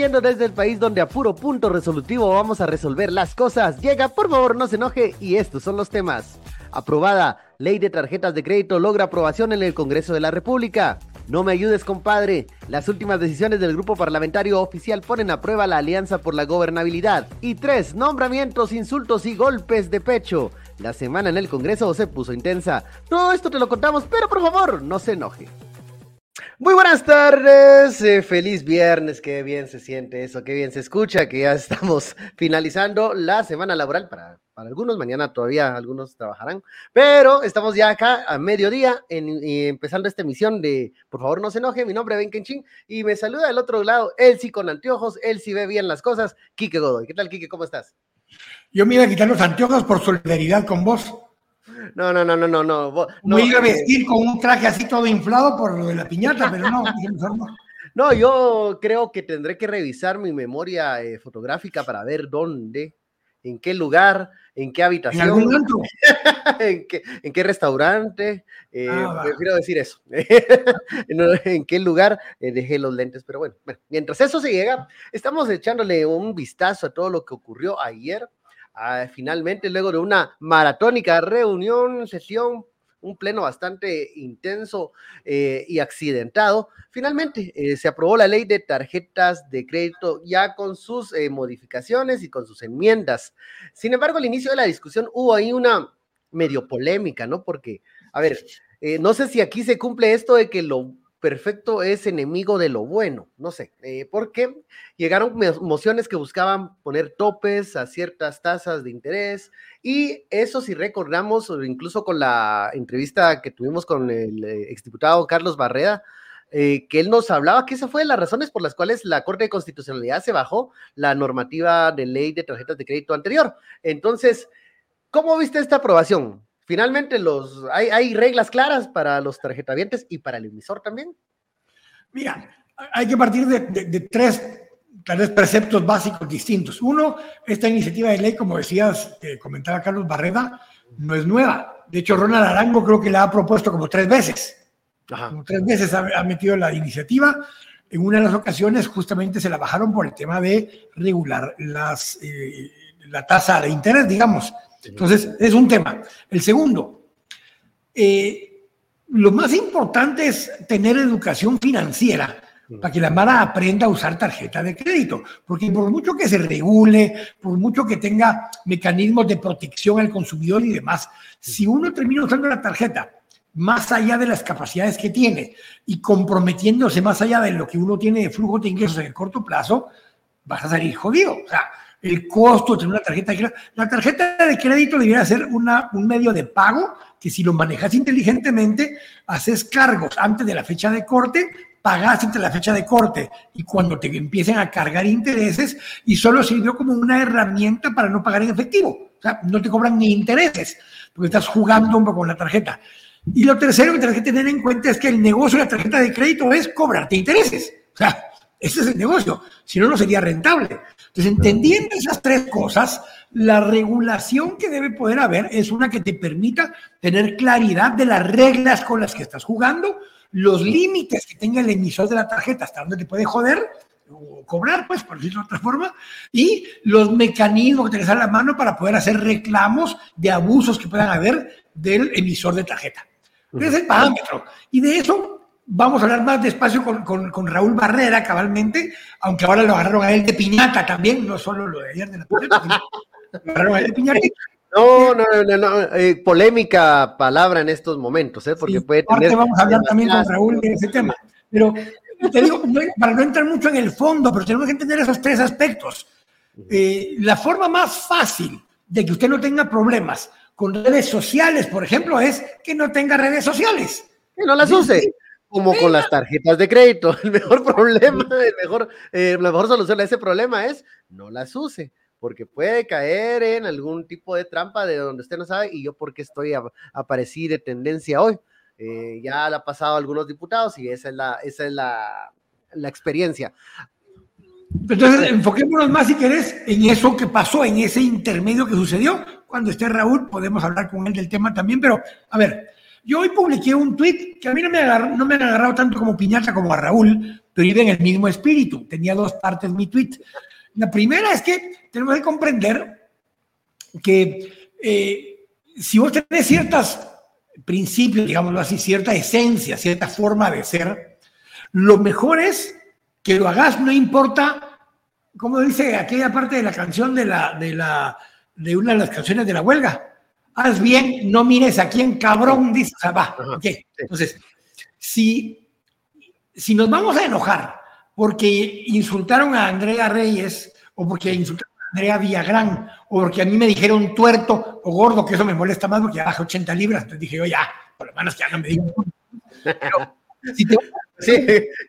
transmitiendo desde el país donde a puro punto resolutivo vamos a resolver las cosas. Llega, por favor, no se enoje y estos son los temas. Aprobada, ley de tarjetas de crédito logra aprobación en el Congreso de la República. No me ayudes, compadre. Las últimas decisiones del grupo parlamentario oficial ponen a prueba la alianza por la gobernabilidad. Y tres, nombramientos, insultos y golpes de pecho. La semana en el Congreso se puso intensa. Todo esto te lo contamos, pero por favor, no se enoje. Muy buenas tardes, eh, feliz viernes, qué bien se siente eso, qué bien se escucha, que ya estamos finalizando la semana laboral para, para algunos, mañana todavía algunos trabajarán, pero estamos ya acá a mediodía en, empezando esta emisión de Por favor no se enoje, mi nombre es Ben Kenchín y me saluda del otro lado, sí con anteojos, sí ve bien las cosas, Quique Godoy. ¿Qué tal, Quique? ¿Cómo estás? Yo me iba a quitar los anteojos por solidaridad con vos. No, no, no, no, no, no. No iba a vestir con un traje así todo inflado por lo de la piñata, pero no, no. yo creo que tendré que revisar mi memoria eh, fotográfica para ver dónde, en qué lugar, en qué habitación, ¿En, algún ¿En, qué, en qué restaurante, eh, ah, prefiero decir eso, en, qué lugar eh, dejé los lentes, pero bueno, bueno, mientras eso se llega, estamos echándole un vistazo a todo lo que ocurrió ayer Ah, finalmente, luego de una maratónica reunión, sesión, un pleno bastante intenso eh, y accidentado, finalmente eh, se aprobó la ley de tarjetas de crédito ya con sus eh, modificaciones y con sus enmiendas. Sin embargo, al inicio de la discusión hubo ahí una medio polémica, ¿no? Porque, a ver, no sé si aquí se cumple esto de que lo perfecto es enemigo de lo bueno, no sé, eh, porque llegaron mociones que buscaban poner topes a ciertas tasas de interés y eso si recordamos, incluso con la entrevista que tuvimos con el eh, exdiputado Carlos Barreda, eh, que él nos hablaba que esa fue las razones por las cuales la Corte de Constitucionalidad se bajó la normativa de ley de tarjetas de crédito anterior. Entonces, ¿cómo viste esta aprobación? Finalmente los, hay, reglas claras para los tarjetavientes y para el emisor también. Mira, hay que partir de, tres, preceptos básicos distintos. Uno, esta iniciativa de ley, como decías, que comentaba Carlos Barreda, no es nueva. De hecho, Ronald Arango creo que la ha propuesto como tres veces. Como tres veces ha, metido la iniciativa. En una de las ocasiones justamente se la bajaron por el tema de regular las, eh, la tasa de interés, digamos. Entonces, es un tema. El segundo, eh, lo más importante es tener educación financiera para que la Mara aprenda a usar tarjeta de crédito, porque por mucho que se regule, por mucho que tenga mecanismos de protección al consumidor y demás, si uno termina usando la tarjeta más allá de las capacidades que tiene y comprometiéndose más allá de lo que uno tiene de flujo de ingresos en el corto plazo, vas a salir jodido. O sea, el costo de tener una tarjeta de crédito. La tarjeta de crédito debería ser una, un medio de pago que si lo manejas inteligentemente, haces cargos antes de la fecha de corte, pagas de la fecha de corte y cuando te empiecen a cargar intereses y solo sirvió como una herramienta para no pagar en efectivo. O sea, no te cobran ni intereses porque estás jugando un poco con la tarjeta. Y lo tercero que tienes que tener en cuenta es que el negocio de la tarjeta de crédito es cobrarte intereses. O sea, ese es el negocio. Si no, no sería rentable. Entonces, entendiendo esas tres cosas, la regulación que debe poder haber es una que te permita tener claridad de las reglas con las que estás jugando, los límites que tenga el emisor de la tarjeta, hasta dónde te puede joder o cobrar, pues, por decirlo de otra forma, y los mecanismos que tenés a la mano para poder hacer reclamos de abusos que puedan haber del emisor de tarjeta. Ese es el parámetro. Y de eso Vamos a hablar más despacio con, con, Raúl Barrera, cabalmente, aunque ahora lo agarraron a él de piñata también, no solo lo de ayer de la piñata, lo agarraron a él de piñata. No, no, no, no, eh, polémica palabra en estos momentos, ¿eh? porque puede tener... Vamos a hablar también con Raúl de ese tema, pero te digo, para no entrar mucho en el fondo, pero tenemos que entender esos tres aspectos. Eh, la forma más fácil de que usted no tenga problemas con redes sociales, por ejemplo, es que no tenga redes sociales. Que no las use como con las tarjetas de crédito. El mejor problema, el mejor, eh, la mejor solución a ese problema es no las use, porque puede caer en algún tipo de trampa de donde usted no sabe y yo porque estoy aparecí de tendencia hoy. Eh, ya la ha pasado a algunos diputados y esa es la, esa es la, la experiencia. Entonces, enfoquémonos más, si querés, en eso que pasó, en ese intermedio que sucedió. Cuando esté Raúl, podemos hablar con él del tema también, pero a ver, Yo hoy publiqué un tweet que a mí no me, no me han agarrado tanto como piñata como a Raúl, pero iba en el mismo espíritu. Tenía dos partes mi tweet. La primera es que tenemos que comprender que eh, si vos tenés ciertos principios, digámoslo así, cierta esencia, cierta forma de ser, lo mejor es que lo hagas, no importa, como dice aquella parte de la canción de, la, de, la, de una de las canciones de la huelga, haz bien, no mires a quién cabrón, dice, o sea, va, Entonces, si, si nos vamos a enojar porque insultaron a Andrea Reyes o porque insultaron a Andrea Villagrán o porque a mí me dijeron tuerto o gordo, que eso me molesta más porque baja 80 libras, entonces dije, oye, ya, por lo menos que no me digan. Pero, si te... Sí,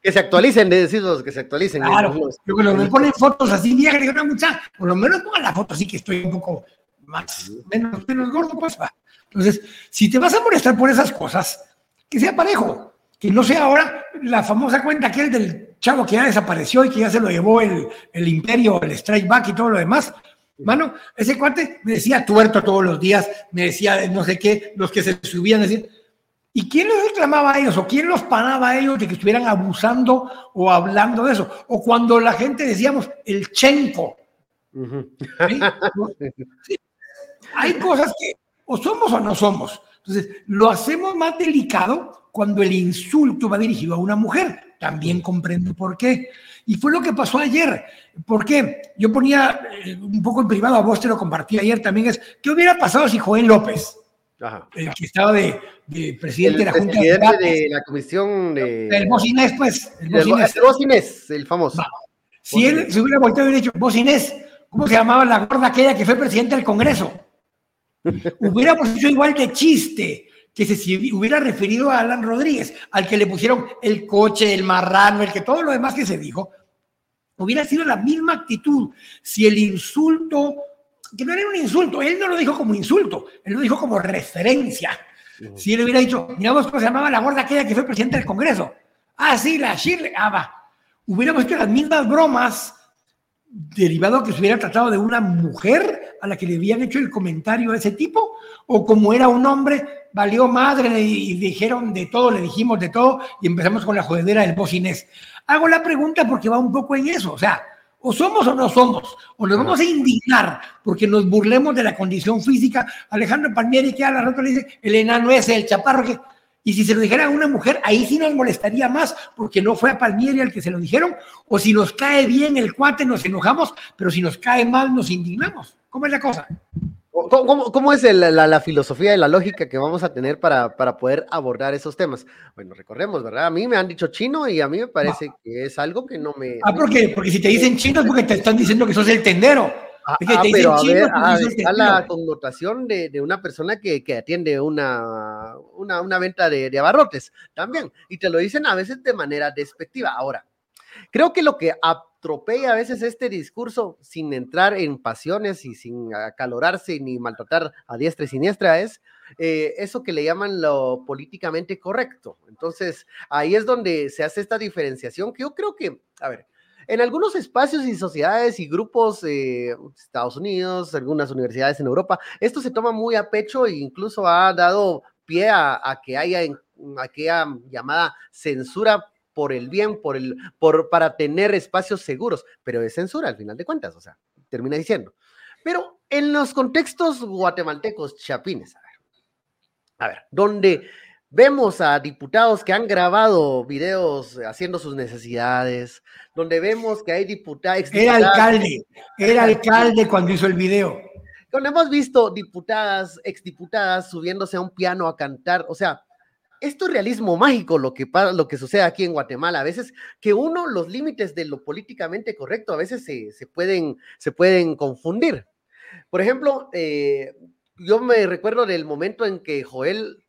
que se actualicen, de decirlos, que se actualicen. Claro, yo cuando me ponen fotos así viejas, digo, no, mucha, por lo menos pongan la foto así que estoy un poco más, menos, menos gordo, pues va. Entonces, si te vas a molestar por esas cosas, que sea parejo, que no sea ahora la famosa cuenta aquel del chavo que ya desapareció y que ya se lo llevó el, el imperio, el strike back y todo lo demás. Mano, ese cuate me decía tuerto todos los días, me decía no sé qué, los que se subían decir, ¿Y quién les reclamaba a ellos o quién los paraba a ellos de que estuvieran abusando o hablando de eso? O cuando la gente decíamos el chenco. Hay cosas que o somos o no somos. Entonces, lo hacemos más delicado cuando el insulto va dirigido a una mujer. También comprendo por qué. Y fue lo que pasó ayer. ¿Por qué? Yo ponía eh, un poco en privado, a vos te lo compartí ayer también, es, ¿qué hubiera pasado si Joel López, el que estaba de, presidente de la Junta presidente de, la comisión de... El Bocinés, pues. El Bocinés, el, Bocinés, el famoso. Si él se hubiera volteado y dicho, Bocinés, ¿cómo se llamaba la gorda aquella que fue presidente del Congreso? Hubiéramos hecho igual de chiste que se hubiera referido a Alan Rodríguez, al que le pusieron el coche, el marrano, el que todo lo demás que se dijo, hubiera sido la misma actitud si el insulto, que no era un insulto, él no lo dijo como insulto, él lo dijo como referencia. Si él hubiera dicho, mira vos cómo se llamaba la gorda aquella que fue presidente del Congreso. Ah, sí, la Shirley. Ah, va. Hubiéramos hecho las mismas bromas derivado que se hubiera tratado de una mujer a la que le habían hecho el comentario de ese tipo, o como era un hombre, valió madre y dijeron de todo, le dijimos de todo y empezamos con la jodedera del bocinés. Hago la pregunta porque va un poco en eso, o sea, o somos o no somos, o nos vamos a indignar porque nos burlemos de la condición física. Alejandro Palmieri que a la rato le dice, el enano es el chaparro que y si se lo dijera a una mujer, ahí sí nos molestaría más, porque no fue a Palmieri al que se lo dijeron, o si nos cae bien el cuate, nos enojamos, pero si nos cae mal, nos indignamos. ¿Cómo es la cosa? ¿Cómo, es la, filosofía y la lógica que vamos a tener para, para, poder abordar esos temas? Bueno, recorremos, ¿verdad? A mí me han dicho chino y a mí me parece que es algo que no me... Ah, ¿por qué? Porque si te dicen chino es porque te están diciendo que sos el tendero. Ah, ah pero a ver, ah, está la connotación de, de una persona que, que atiende una, una, una venta de, de, abarrotes también, y te lo dicen a veces de manera despectiva. Ahora, creo que lo que atropella a veces este discurso sin entrar en pasiones y sin acalorarse ni maltratar a diestra y siniestra es eh, eso que le llaman lo políticamente correcto. Entonces, ahí es donde se hace esta diferenciación que yo creo que, a ver, en algunos espacios y sociedades y grupos, eh, Estados Unidos, algunas universidades en Europa, esto se toma muy a pecho e incluso ha dado pie a, que haya aquella llamada censura por el bien, por el, por, para tener espacios seguros, pero es censura al final de cuentas, o sea, termina diciendo. Pero en los contextos guatemaltecos chapines, a ver, a ver, donde Vemos a diputados que han grabado videos haciendo sus necesidades, donde vemos que hay diputados... Era alcalde, era alcalde cuando hizo el video. Donde hemos visto diputadas, exdiputadas subiéndose a un piano a cantar, o sea, esto es realismo mágico lo que, lo que sucede aquí en Guatemala. A veces que uno, los límites de lo políticamente correcto, a veces se, se pueden, se pueden confundir. Por ejemplo, eh, yo me recuerdo del momento en que Joel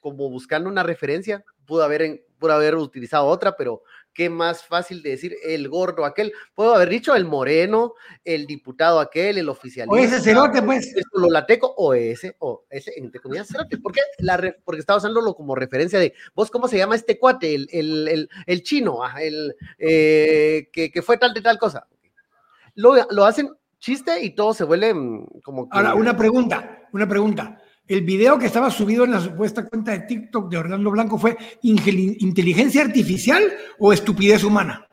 como buscando una referencia, pudo haber, pudo haber utilizado otra, pero qué más fácil de decir el gordo aquel. Puedo haber dicho el moreno, el diputado aquel, el oficialista. O ese cerote, pues. El lateco, o ese, o ese, entre comillas, cerote. ¿Por qué? La porque estaba usándolo como referencia de, vos, ¿cómo se llama este cuate? El, el, el, el chino, ah, el eh, que, que, fue tal de tal cosa. Lo, lo hacen chiste y todo se vuelve mm, como Ahora, una pregunta, una pregunta. El video que estaba subido en la supuesta cuenta de TikTok de Orlando Blanco fue inteligencia artificial o estupidez humana.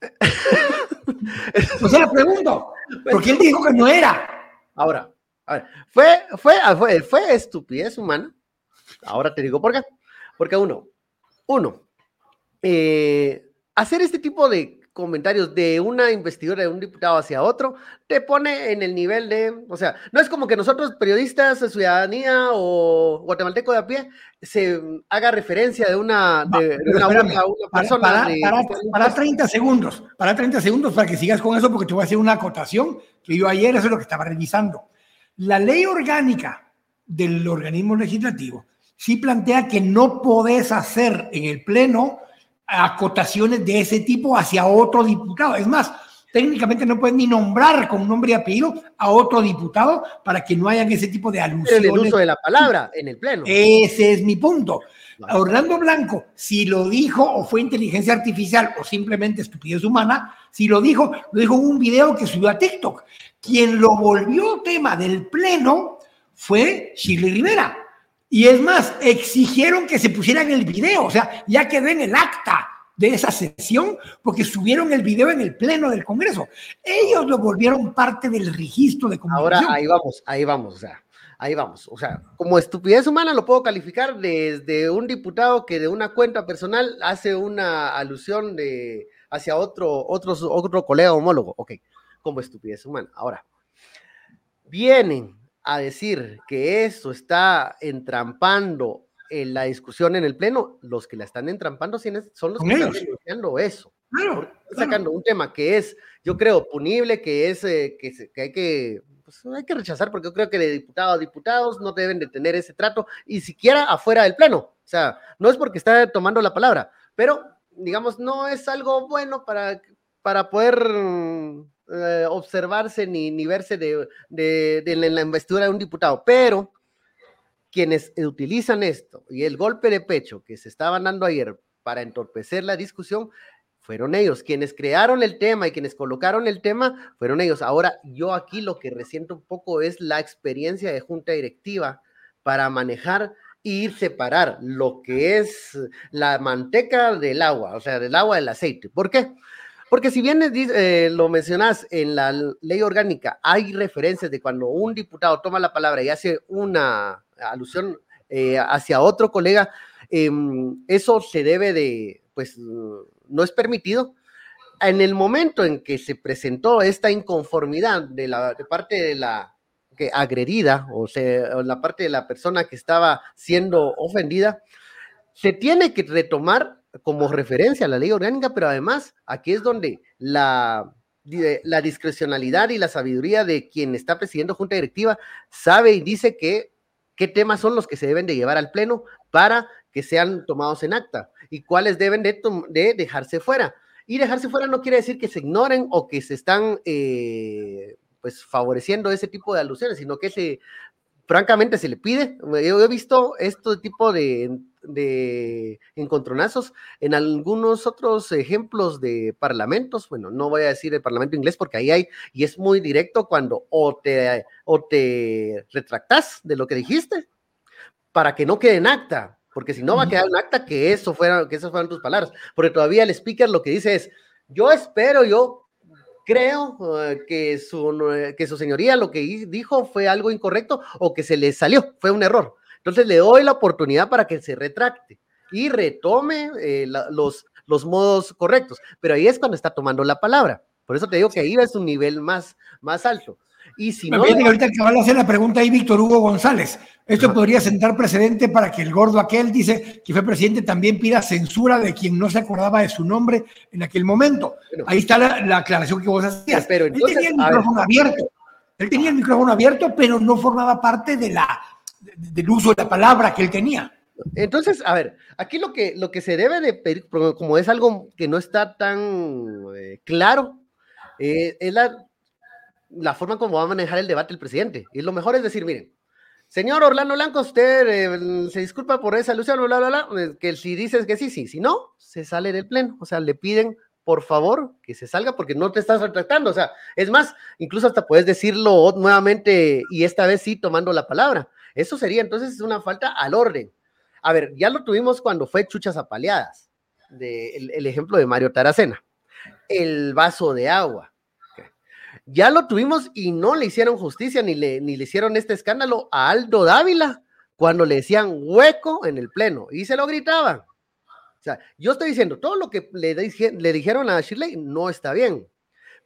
o sea, le pregunto, porque él dijo que no era. Ahora, a ver, fue, fue, fue, fue estupidez humana. Ahora te digo por qué. Porque uno, uno, eh, hacer este tipo de comentarios de una investidura de un diputado hacia otro, te pone en el nivel de, o sea, no es como que nosotros periodistas, ciudadanía o guatemalteco de a pie, se haga referencia de una, de, una, persona. Para, para, 30 segundos, para 30 segundos para que sigas con eso, porque te voy a hacer una acotación que yo ayer, eso es lo que estaba revisando. La ley orgánica del organismo legislativo sí plantea que no podés hacer en el Pleno acotaciones de ese tipo hacia otro diputado. Es más, técnicamente no pueden ni nombrar con nombre y apellido a otro diputado para que no hayan ese tipo de alusiones. el uso de la palabra en el pleno. Ese es mi punto. Orlando Blanco, si lo dijo o fue inteligencia artificial o simplemente estupidez humana, si lo dijo, lo dijo en un video que subió a TikTok. Quien lo volvió tema del pleno fue Shirley Rivera. Y es más, exigieron que se pusieran el video, o sea, ya quedó en el acta de esa sesión porque subieron el video en el pleno del Congreso. Ellos lo volvieron parte del registro de comunicación. Ahora ahí vamos, ahí vamos, o sea, ahí vamos. O sea, como estupidez humana lo puedo calificar desde un diputado que de una cuenta personal hace una alusión de hacia otro, otro, otro colega homólogo. Ok, como estupidez humana. Ahora, vienen a decir que eso está entrampando en la discusión en el Pleno, los que la están entrampando son los que están denunciando eso. Claro, Sacando un tema que es, yo creo, punible, que es eh, que, hay que pues, hay que rechazar, porque yo creo que de diputados a diputados no deben de tener ese trato, y siquiera afuera del Pleno. O sea, no es porque está tomando la palabra, pero digamos, no es algo bueno para, para poder eh, observarse ni, ni verse de, de, la investidura de un diputado, pero quienes utilizan esto y el golpe de pecho que se estaban dando ayer para entorpecer la discusión, fueron ellos. Quienes crearon el tema y quienes colocaron el tema, fueron ellos. Ahora, yo aquí lo que resiento un poco es la experiencia de junta directiva para manejar y separar lo que es la manteca del agua, o sea, del agua del aceite. ¿Por qué? Porque si bien eh, lo mencionas en la ley orgánica, hay referencias de cuando un diputado toma la palabra y hace una alusión eh, hacia otro colega, em, eso se debe de, pues, no es permitido. En el momento en que se presentó esta inconformidad de, la, de parte de la que agredida, o sea, la parte de la persona que estaba siendo ofendida, se tiene que retomar como referencia a la ley orgánica, pero además aquí es donde la, la discrecionalidad y la sabiduría de quien está presidiendo junta directiva sabe y dice que qué temas son los que se deben de llevar al pleno para que sean tomados en acta y cuáles deben de, de dejarse fuera. Y dejarse fuera no quiere decir que se ignoren o que se están eh, pues favoreciendo ese tipo de alusiones, sino que se francamente se le pide. Yo he visto este tipo de, de encontronazos en algunos otros ejemplos de parlamentos. Bueno, no voy a decir el parlamento inglés porque ahí hay, y es muy directo cuando o te, o te retractas de lo que dijiste para que no quede en acta, porque si no va a quedar en acta que eso fuera, que esas fueran tus palabras, porque todavía el speaker lo que dice es, yo espero, yo creo eh, que, su, que su señoría lo que dijo fue algo incorrecto o que se le salió, fue un error. Entonces le doy la oportunidad para que se retracte y retome eh, los, los modos correctos. Pero ahí es cuando está tomando la palabra. Por eso te digo que ahí es un nivel más, más alto. Y si no. ahorita que va a hacer la pregunta ahí Víctor Hugo González. Esto podría sentar precedente para que el gordo aquel, dice que fue presidente, también pida censura de quien no se acordaba de su nombre en aquel momento. Ahí está la, aclaración que vos hacías. Pero él tenía el micrófono abierto. Él tenía el micrófono abierto, pero no formaba parte de la, del uso de la palabra que él tenía. Entonces, a ver, aquí lo que, lo que se debe de pedir, como es algo que no está tan eh, claro, eh, es la, la forma como va a manejar el debate el presidente. Y lo mejor es decir, miren, señor Orlando Blanco, usted eh, se disculpa por esa alusión, bla, bla, bla, eh, que si dices que sí, sí, si no, se sale del pleno. O sea, le piden, por favor, que se salga porque no te estás retractando. O sea, es más, incluso hasta puedes decirlo nuevamente y esta vez sí tomando la palabra. Eso sería entonces una falta al orden. A ver, ya lo tuvimos cuando fue Chuchas Apaleadas, el, ejemplo de Mario Taracena. El vaso de agua. Ya lo tuvimos y no le hicieron justicia ni le, ni le hicieron este escándalo a Aldo Dávila cuando le decían hueco en el pleno y se lo gritaban. O sea, yo estoy diciendo, todo lo que le, le dijeron a Shirley no está bien,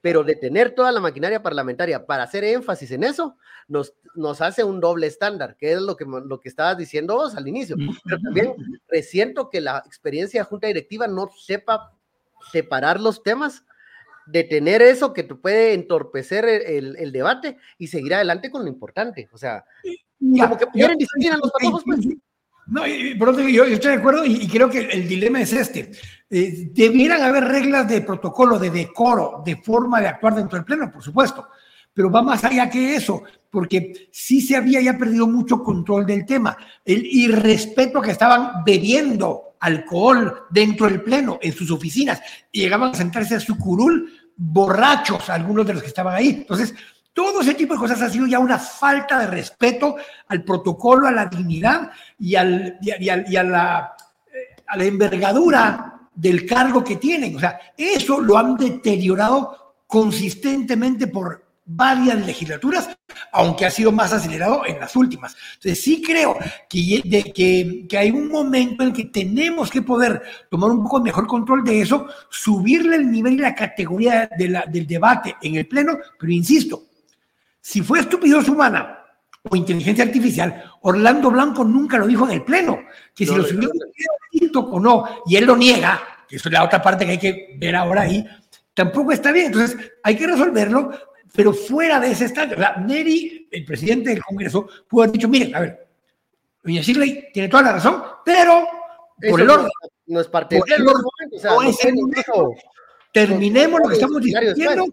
pero detener toda la maquinaria parlamentaria para hacer énfasis en eso nos, nos hace un doble estándar, que es lo que, lo que estabas diciendo vos al inicio. Pero también resiento que la experiencia de junta directiva no sepa separar los temas, detener eso que te puede entorpecer el, el, debate y seguir adelante con lo importante. O sea, como que quieren disciplina los patojos, pues. No, por otro, yo, yo, estoy de acuerdo y, creo que el, dilema es este. Eh, debieran haber reglas de protocolo, de decoro, de forma de actuar dentro del pleno, por supuesto, pero va más allá que eso, porque sí se había ya perdido mucho control del tema. El irrespeto que estaban bebiendo alcohol dentro del pleno, en sus oficinas, y llegaban a sentarse a su curul borrachos, algunos de los que estaban ahí. Entonces, todo ese tipo de cosas ha sido ya una falta de respeto al protocolo, a la dignidad y, al, y, a, la, eh, a la envergadura del cargo que tienen. O sea, eso lo han deteriorado consistentemente por varias legislaturas, aunque ha sido más acelerado en las últimas. Entonces sí creo que, que, que, hay un momento en que tenemos que poder tomar un poco mejor control de eso, subirle el nivel y la categoría de la, del debate en el Pleno, pero insisto, si fue estupidez humana o inteligencia artificial, Orlando Blanco nunca lo dijo en el Pleno, que si lo o no, y él lo niega, que eso es la otra parte que hay que ver ahora ahí, tampoco está bien. Entonces, hay que resolverlo, pero fuera de ese estadio. O sea, Neri, el presidente del Congreso, pudo haber dicho, miren, a ver, doña Shirley tiene toda la razón, pero por el orden. No es parte del orden. terminemos lo que estamos diciendo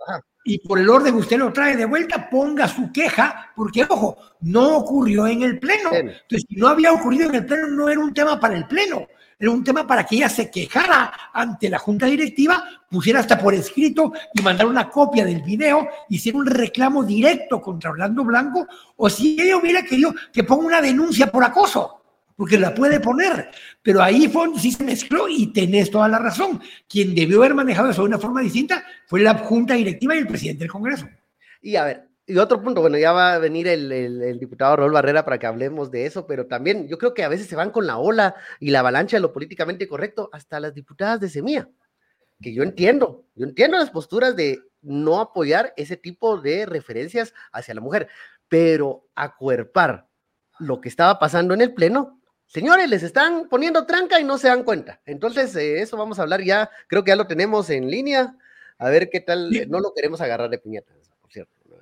y por el orden usted lo trae de vuelta, ponga su queja, porque ojo, no ocurrió en el Pleno. Entonces, si no había ocurrido en el Pleno, no era un tema para el Pleno, era un tema para que ella se quejara ante la Junta Directiva, pusiera hasta por escrito y mandara una copia del video, hiciera un reclamo directo contra Orlando Blanco, o si ella hubiera querido que ponga una denuncia por acoso porque la puede poner, pero ahí fue sí se mezcló y tenés toda la razón. Quien debió haber manejado eso de una forma distinta fue la Junta Directiva y el presidente del Congreso. Y a ver, y otro punto, bueno, ya va a venir el, el, diputado Raúl Barrera para que hablemos de eso, pero también yo creo que a veces se van con la ola y la avalancha de lo políticamente correcto hasta las diputadas de Semilla, que yo entiendo, yo entiendo las posturas de no apoyar ese tipo de referencias hacia la mujer, pero acuerpar lo que estaba pasando en el Pleno Señores, les están poniendo tranca y no se dan cuenta. Entonces, eh, eso vamos a hablar ya, creo que ya lo tenemos en línea. A ver qué tal, no lo queremos agarrar de piñata.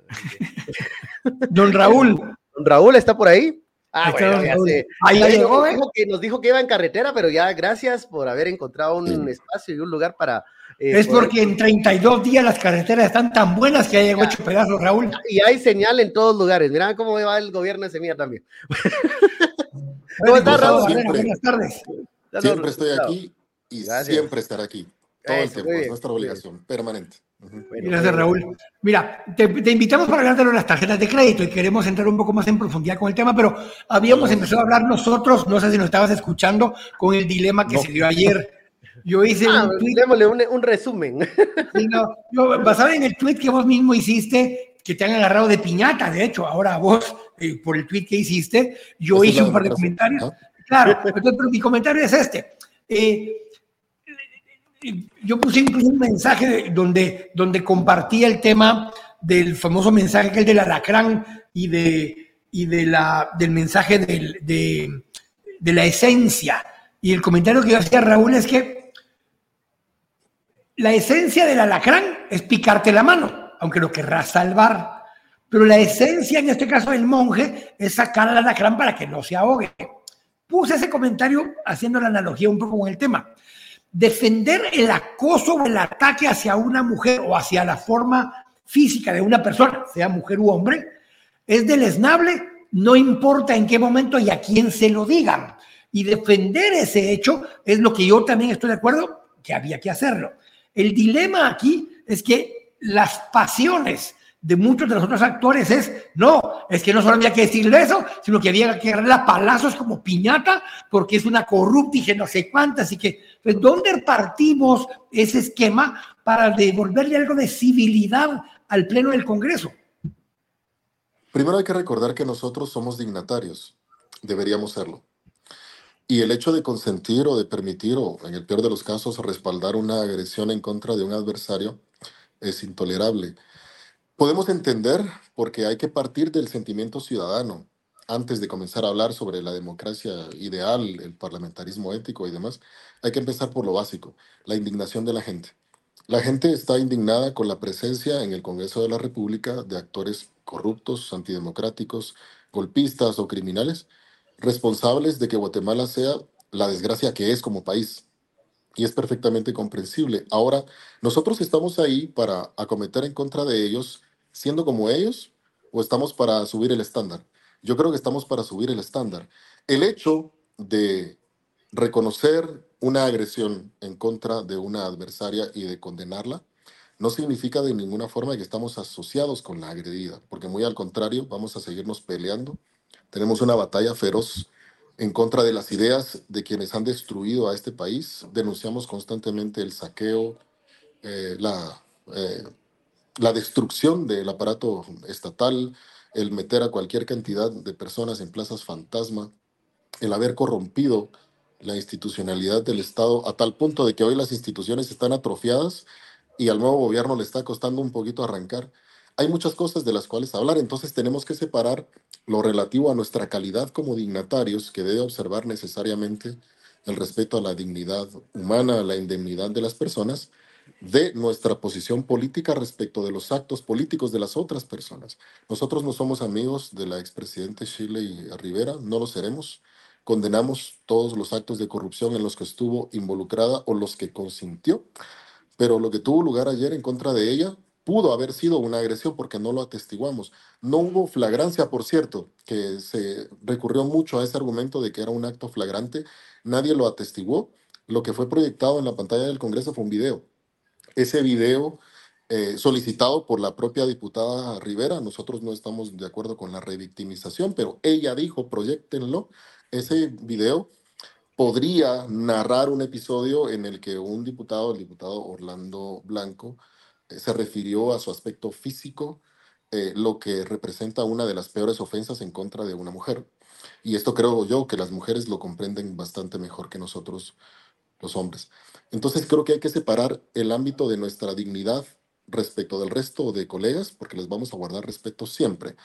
Don Raúl. Don Raúl está por ahí. Ah, bueno, ya sé. Ahí llegó, ¿eh? que nos dijo que iba en carretera, pero ya gracias por haber encontrado un espacio y un lugar para. Eh, es porque en 32 días las carreteras están tan buenas que hay llegado ocho pedazos, Raúl. Y hay señal en todos lugares. Mira cómo va el gobierno de Semilla también. ¿Cómo estás, Raúl? Buenas tardes. Siempre estoy aquí y siempre estar aquí. Todo el tiempo. Es nuestra obligación permanente. Gracias, Raúl. Mira, te, invitamos para hablar de las tarjetas de crédito y queremos entrar un poco más en profundidad con el tema, pero habíamos empezado a hablar nosotros, no sé si nos estabas escuchando, con el dilema que se dio ayer. Yo hice ah, un, tweet, un, resumen. yo, basado en el tweet que vos mismo hiciste, que te han agarrado de piñata, de hecho, ahora vos, eh, por el tweet que hiciste, yo hice un par de comentarios. Claro, pero mi comentario es este. Eh, yo puse incluso un mensaje donde, donde compartía el tema del famoso mensaje que es del alacrán y, de, y de la, del mensaje de, de la esencia. Y el comentario que yo hacía, Raúl, es que la esencia del alacrán es picarte la mano, aunque lo querrás salvar. Pero la esencia, en este caso del monje, es sacar al alacrán para que no se ahogue. Puse ese comentario haciendo la analogía un poco con el tema defender el acoso o el ataque hacia una mujer o hacia la forma física de una persona, sea mujer u hombre, es deleznable, no importa en qué momento y a quién se lo digan. Y defender ese hecho es lo que yo también estoy de acuerdo que había que hacerlo. El dilema aquí es que las pasiones de muchos de los otros actores es, no, es que no solo había que decirle eso, sino que había que darle a palazos como piñata, porque es una corrupta y no sé cuántas, y que, pues, ¿dónde partimos ese esquema para devolverle algo de civilidad al Pleno del Congreso? Primero hay que recordar que nosotros somos dignatarios, deberíamos serlo. Y el hecho de consentir o de permitir, o en el peor de los casos, respaldar una agresión en contra de un adversario es intolerable. Podemos entender porque hay que partir del sentimiento ciudadano antes de comenzar a hablar sobre la democracia ideal, el parlamentarismo ético y demás. Hay que empezar por lo básico, la indignación de la gente. La gente está indignada con la presencia en el Congreso de la República de actores corruptos, antidemocráticos, golpistas o criminales responsables de que Guatemala sea la desgracia que es como país. Y es perfectamente comprensible. Ahora, nosotros estamos ahí para acometer en contra de ellos, siendo como ellos, o estamos para subir el estándar. Yo creo que estamos para subir el estándar. El hecho de reconocer una agresión en contra de una adversaria y de condenarla, no significa de ninguna forma que estamos asociados con la agredida, porque muy al contrario, vamos a seguirnos peleando tenemos una batalla feroz en contra de las ideas de quienes han destruido a este país. Denunciamos constantemente el saqueo, eh, la, eh, la destrucción del aparato estatal, el meter a cualquier cantidad de personas en plazas fantasma, el haber corrompido la institucionalidad del Estado a tal punto de que hoy las instituciones están atrofiadas y al nuevo gobierno le está costando un poquito arrancar. Hay muchas cosas de las cuales hablar, entonces tenemos que separar lo relativo a nuestra calidad como dignatarios, que debe observar necesariamente el respeto a la dignidad humana, a la indemnidad de las personas, de nuestra posición política respecto de los actos políticos de las otras personas. Nosotros no somos amigos de la expresidente Shirley Rivera, no lo seremos. Condenamos todos los actos de corrupción en los que estuvo involucrada o los que consintió, pero lo que tuvo lugar ayer en contra de ella pudo haber sido una agresión porque no lo atestiguamos. No hubo flagrancia, por cierto, que se recurrió mucho a ese argumento de que era un acto flagrante. Nadie lo atestiguó. Lo que fue proyectado en la pantalla del Congreso fue un video. Ese video eh, solicitado por la propia diputada Rivera, nosotros no estamos de acuerdo con la revictimización, pero ella dijo, proyectenlo. Ese video podría narrar un episodio en el que un diputado, el diputado Orlando Blanco, eh, se refirió a su aspecto físico, eh, lo que representa una de las peores ofensas en contra de una mujer. Y esto creo yo que las mujeres lo comprenden bastante mejor que nosotros los hombres. Entonces creo que hay que separar el ámbito de nuestra dignidad respecto del resto de colegas, porque les vamos a guardar respeto siempre,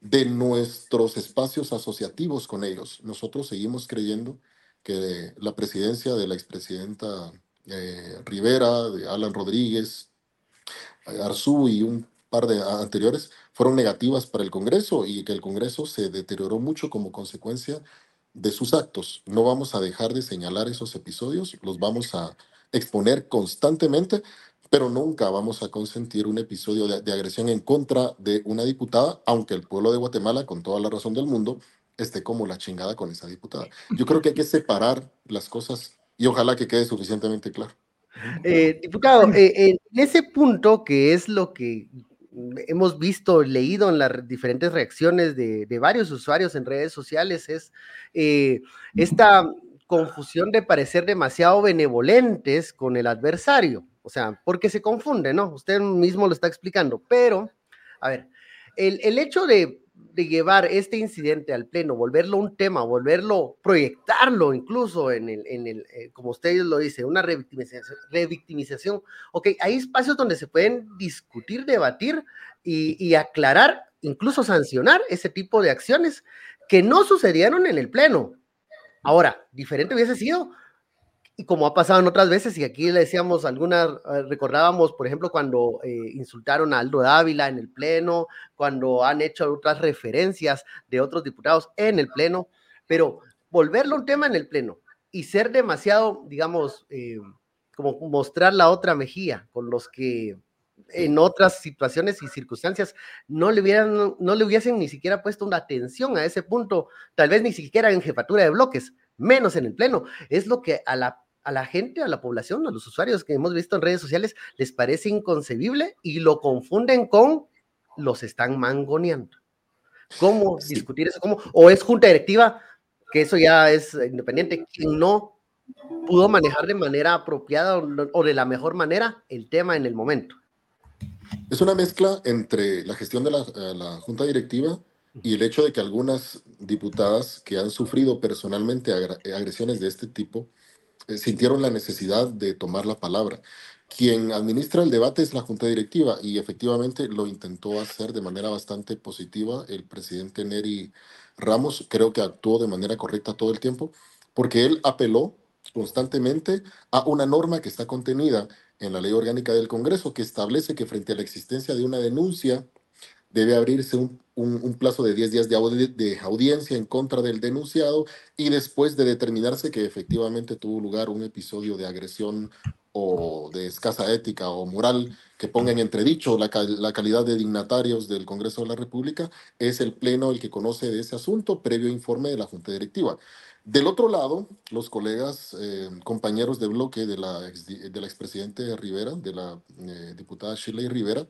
de nuestros espacios asociativos con ellos. Nosotros seguimos creyendo que la presidencia de la expresidenta eh, Rivera, de Alan Rodríguez, Arzú y un par de anteriores fueron negativas para el Congreso y que el Congreso se deterioró mucho como consecuencia de sus actos. No vamos a dejar de señalar esos episodios, los vamos a exponer constantemente, pero nunca vamos a consentir un episodio de, agresión en contra de una diputada, aunque el pueblo de Guatemala, con toda la razón del mundo, esté como la chingada con esa diputada. Yo creo que hay que separar las cosas y ojalá que quede suficientemente claro. Eh, diputado, eh, en ese punto que es lo que hemos visto, leído en las diferentes reacciones de, varios usuarios en redes sociales, es eh, esta confusión de parecer demasiado benevolentes con el adversario. O sea, porque se confunde, ¿no? Usted mismo lo está explicando, pero, a ver, el, el hecho de de llevar este incidente al pleno, volverlo un tema, volverlo, proyectarlo incluso en el, en el eh, como usted lo dice, una revictimización, revictimización. Ok, hay espacios donde se pueden discutir, debatir y, y aclarar, incluso sancionar ese tipo de acciones que no sucedieron en el pleno. Ahora, diferente hubiese sido y como ha pasado en otras veces, y aquí le decíamos algunas, eh, recordábamos, por ejemplo, cuando eh, insultaron a Aldo Dávila en el Pleno, cuando han hecho otras referencias de otros diputados en el Pleno, pero volverlo un tema en el Pleno y ser demasiado, digamos, eh, como mostrar la otra mejilla con los que en otras situaciones y circunstancias no le hubieran, no le hubiesen ni siquiera puesto una atención a ese punto, tal vez ni siquiera en jefatura de bloques, menos en el pleno. Es lo que a la a la gente, a la población, a los usuarios que hemos visto en redes sociales, les parece inconcebible y lo confunden con los están mangoneando. ¿Cómo discutir eso? ¿Cómo? ¿O es junta directiva, que eso ya es independiente, quien no pudo manejar de manera apropiada o de la mejor manera el tema en el momento? Es una mezcla entre la gestión de la, eh, la junta directiva y el hecho de que algunas diputadas que han sufrido personalmente agresiones de este tipo sintieron la necesidad de tomar la palabra. Quien administra el debate es la Junta Directiva y efectivamente lo intentó hacer de manera bastante positiva el presidente Neri Ramos. Creo que actuó de manera correcta todo el tiempo porque él apeló constantemente a una norma que está contenida en la ley orgánica del Congreso que establece que frente a la existencia de una denuncia debe abrirse un, plazo de 10 días de, audiencia en contra del denunciado y después de determinarse que efectivamente tuvo lugar un episodio de agresión o de escasa ética o moral que ponga en entredicho la, calidad de dignatarios del Congreso de la República, es el Pleno el que conoce de ese asunto previo informe de la Junta Directiva. Del otro lado, los colegas, eh, compañeros de bloque de la, de la expresidente Rivera, de la eh, diputada Shirley Rivera,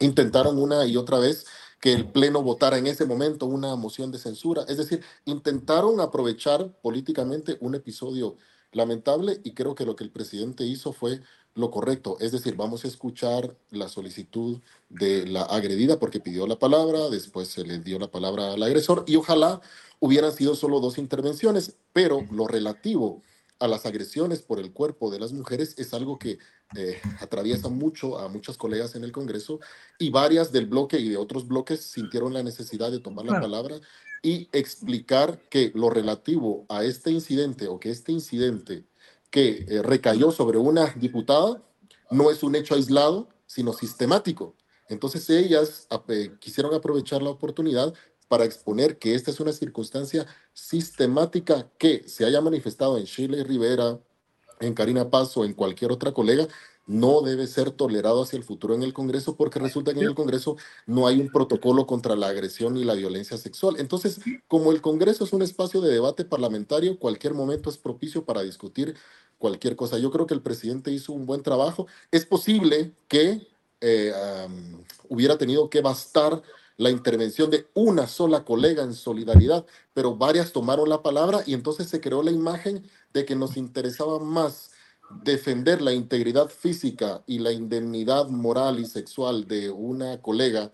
intentaron una y otra vez que el Pleno votara en ese momento una moción de censura. Es decir, intentaron aprovechar políticamente un episodio lamentable y creo que lo que el presidente hizo fue lo correcto. Es decir, vamos a escuchar la solicitud de la agredida porque pidió la palabra, después se le dio la palabra al agresor y ojalá hubieran sido solo dos intervenciones, pero lo relativo a las agresiones por el cuerpo de las mujeres es algo que eh, atraviesa mucho a muchas colegas en el Congreso y varias del bloque y de otros bloques sintieron la necesidad de tomar la palabra y explicar que lo relativo a este incidente o que este incidente que eh, recayó sobre una diputada no es un hecho aislado, sino sistemático. Entonces ellas quisieron aprovechar la oportunidad para exponer que esta es una circunstancia sistemática que se haya manifestado en Chile Rivera, en Karina Paz o en cualquier otra colega, no debe ser tolerado hacia el futuro en el Congreso porque resulta que en el Congreso no hay un protocolo contra la agresión y la violencia sexual. Entonces, como el Congreso es un espacio de debate parlamentario, cualquier momento es propicio para discutir cualquier cosa. Yo creo que el presidente hizo un buen trabajo. Es posible que eh, hubiera tenido que bastar la intervención de una sola colega en solidaridad, pero varias tomaron la palabra y entonces se creó la imagen de que nos interesaba más defender la integridad física y la indemnidad moral y sexual de una colega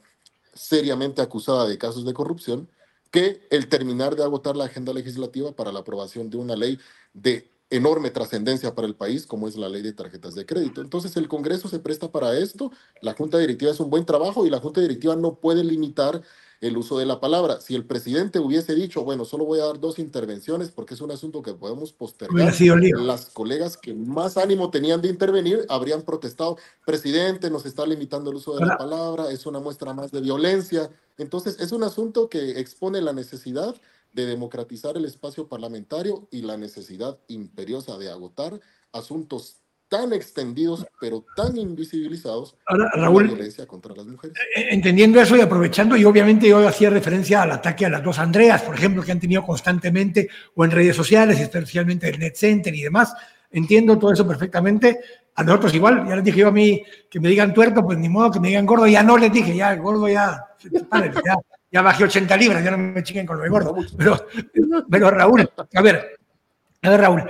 seriamente acusada de casos de corrupción que el terminar de agotar la agenda legislativa para la aprobación de una ley de enorme trascendencia para el país, como es la ley de tarjetas de crédito. Entonces, el Congreso se presta para esto, la Junta Directiva es un buen trabajo y la Junta Directiva no puede limitar el uso de la palabra. Si el presidente hubiese dicho, bueno, solo voy a dar dos intervenciones porque es un asunto que podemos postergar, las colegas que más ánimo tenían de intervenir habrían protestado, presidente, nos está limitando el uso de la palabra, es una muestra más de violencia. Entonces, es un asunto que expone la necesidad de democratizar el espacio parlamentario y la necesidad imperiosa de agotar asuntos tan extendidos pero tan invisibilizados Ahora, Raúl, la violencia contra las mujeres. Eh, eh, entendiendo eso y aprovechando, y obviamente yo hacía referencia al ataque a las dos Andreas, por ejemplo, que han tenido constantemente o en redes sociales, especialmente el Net Center y demás. Entiendo todo eso perfectamente. A nosotros igual, ya les dije yo a mí que me digan tuerto, pues ni modo que me digan gordo, ya no les dije, ya gordo ya, ya ya bajé 80 libras, ya no me chiquen con lo de gordo. Pero, pero Raúl, a ver, a ver, Raúl,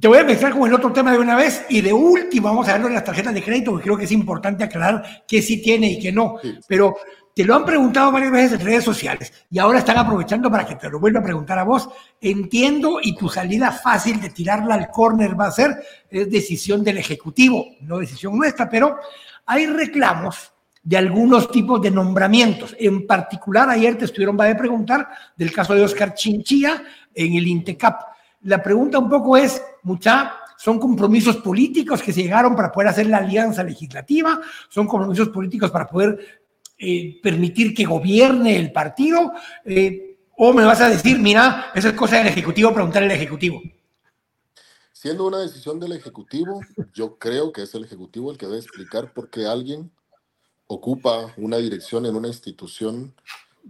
te voy a empezar con el otro tema de una vez y de último vamos a verlo en las tarjetas de crédito, porque creo que es importante aclarar qué sí tiene y qué no. Pero te lo han preguntado varias veces en redes sociales y ahora están aprovechando para que te lo vuelva a preguntar a vos. Entiendo y tu salida fácil de tirarla al córner va a ser es decisión del Ejecutivo, no decisión nuestra, pero hay reclamos de algunos tipos de nombramientos. En particular, ayer te estuvieron a preguntar del caso de Oscar Chinchilla en el INTECAP. La pregunta un poco es, mucha, ¿son compromisos políticos que se llegaron para poder hacer la alianza legislativa? ¿Son compromisos políticos para poder eh, permitir que gobierne el partido? Eh, ¿O me vas a decir, mira, esa es cosa del Ejecutivo, preguntar al Ejecutivo? Siendo una decisión del Ejecutivo, yo creo que es el Ejecutivo el que debe explicar por qué alguien ocupa una dirección en una institución.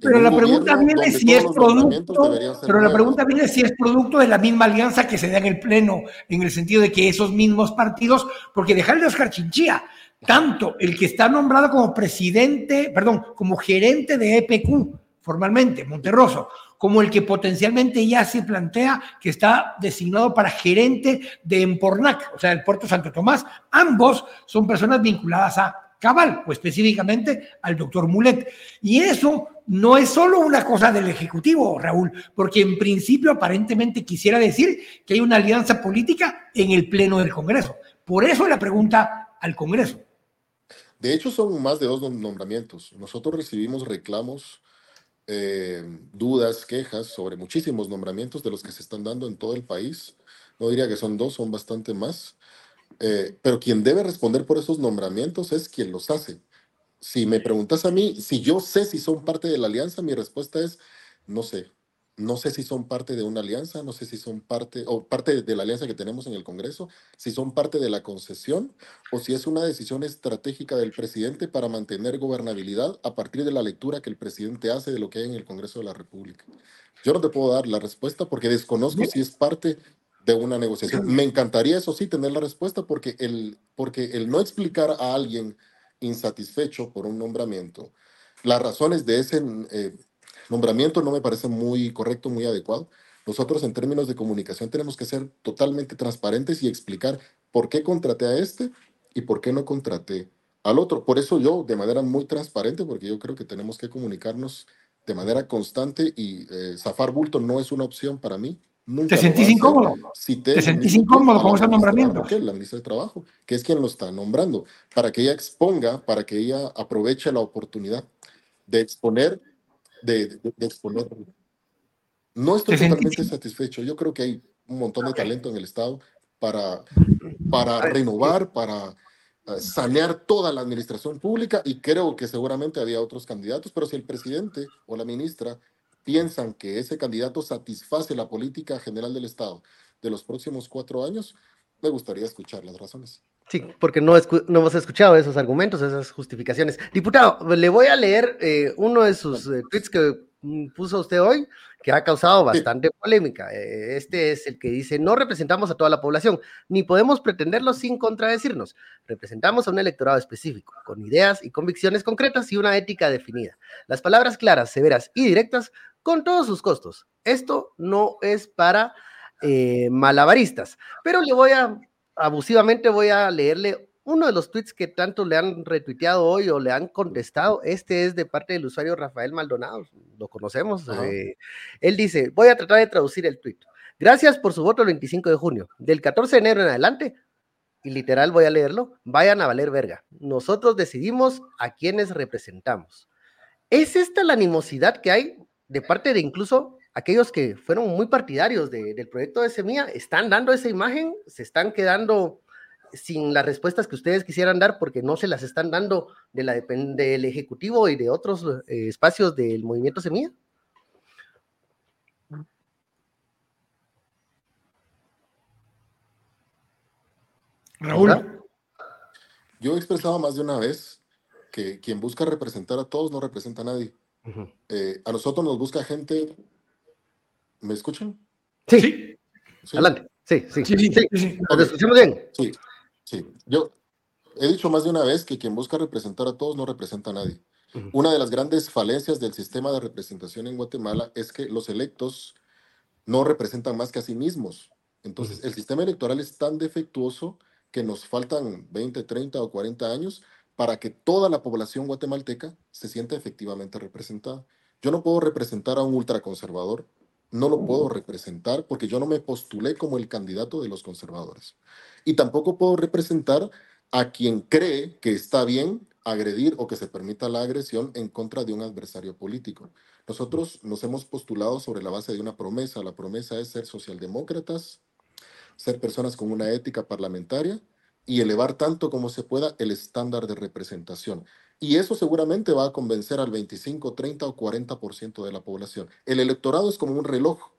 Pero la pregunta viene si es producto, pero la pregunta viene si es producto de la misma alianza que se da en el Pleno, en el sentido de que esos mismos partidos, porque dejarle a Oscar Chinchilla, tanto el que está nombrado como presidente, perdón, como gerente de EPQ, formalmente, Monterroso, como el que potencialmente ya se plantea que está designado para gerente de Empornac, o sea, el puerto Santo Tomás. Ambos son personas vinculadas a Cabal, o específicamente al doctor Mulet. Y eso no es solo una cosa del Ejecutivo, Raúl, porque en principio aparentemente quisiera decir que hay una alianza política en el Pleno del Congreso. Por eso la pregunta al Congreso. De hecho, son más de dos nombramientos. Nosotros recibimos reclamos eh, dudas, quejas sobre muchísimos nombramientos de los que se están dando en todo el país. No diría que son dos, son bastante más. Eh, pero quien debe responder por esos nombramientos es quien los hace. Si me preguntas a mí, si yo sé si son parte de la alianza, mi respuesta es no sé. No sé si son parte de una alianza, no sé si son parte o parte de la alianza que tenemos en el Congreso, si son parte de la concesión o si es una decisión estratégica del presidente para mantener gobernabilidad a partir de la lectura que el presidente hace de lo que hay en el Congreso de la República. Yo no te puedo dar la respuesta porque desconozco si es parte de una negociación. Me encantaría, eso sí, tener la respuesta porque el, porque el no explicar a alguien insatisfecho por un nombramiento las razones de ese eh, nombramiento no me parece muy correcto, muy adecuado. Nosotros en términos de comunicación tenemos que ser totalmente transparentes y explicar por qué contraté a este y por qué no contraté al otro. Por eso yo, de manera muy transparente, porque yo creo que tenemos que comunicarnos de manera constante y eh, zafar bulto no es una opción para mí. Nunca ¿Te sentís incómodo? ¿Te sentís incómodo con ese nombramiento? La ministra de Trabajo, que es quien lo está nombrando, para que ella exponga, para que ella aproveche la oportunidad de exponer de, exponer. No estoy totalmente satisfecho. Yo creo que hay un montón de talento en el Estado para, para renovar, para eh, sanear toda la administración pública y creo que seguramente había otros candidatos, pero si el presidente o la ministra piensan que ese candidato satisface la política general del Estado de los próximos cuatro años, me gustaría escuchar las razones. Sí, porque no, no hemos escuchado esos argumentos, esas justificaciones. Diputado, le voy a leer eh, uno de sus eh, tweets que mm, puso usted hoy, que ha causado bastante polémica. Eh, este es el que dice, no representamos a toda la población, ni podemos pretenderlo sin contradecirnos. Representamos a un electorado específico, con ideas y convicciones concretas y una ética definida. Las palabras claras, severas y directas, con todos sus costos. Esto no es para malabaristas, pero le voy a abusivamente voy a leerle uno de los tweets que tanto le han retuiteado hoy o le han contestado. Este es de parte del usuario Rafael Maldonado, lo conocemos. Eh, él dice, voy a tratar de traducir el tweet. Gracias por su voto el 25 de junio. Del 14 de enero en adelante, y literal voy a leerlo, vayan a valer verga. Nosotros decidimos a quienes representamos. ¿Es esta la animosidad que hay de parte de incluso aquellos que fueron muy partidarios del proyecto de Semilla están dando esa imagen, se están quedando sin las respuestas que ustedes quisieran dar porque no se las están dando de la, del Ejecutivo y de otros eh, espacios del movimiento Semilla? Raúl. Yo he expresado más de una vez que quien busca representar a todos no representa a nadie. Eh, a nosotros nos busca gente ¿Me escuchan? Sí. sí. Adelante. Sí, sí. Sí, sí. sí. escuchamos bien? Sí, sí. Yo he dicho más de una vez que quien busca representar a todos no representa a nadie. Una de las grandes falencias del sistema de representación en Guatemala es que los electos no representan más que a sí mismos. Entonces, el sistema electoral es tan defectuoso que nos faltan 20, 30 o 40 años para que toda la población guatemalteca se sienta efectivamente representada. Yo no puedo representar a un ultraconservador, no lo puedo representar porque yo no me postulé como el candidato de los conservadores. Y tampoco puedo representar a quien cree que está bien agredir o que se permita la agresión en contra de un adversario político. Nosotros nos hemos postulado sobre la base de una promesa. La promesa es ser socialdemócratas, ser personas con una ética parlamentaria y elevar tanto como se pueda el estándar de representación. Y eso seguramente va a convencer al 25, 30 o 40% de la población. El electorado es como un reloj.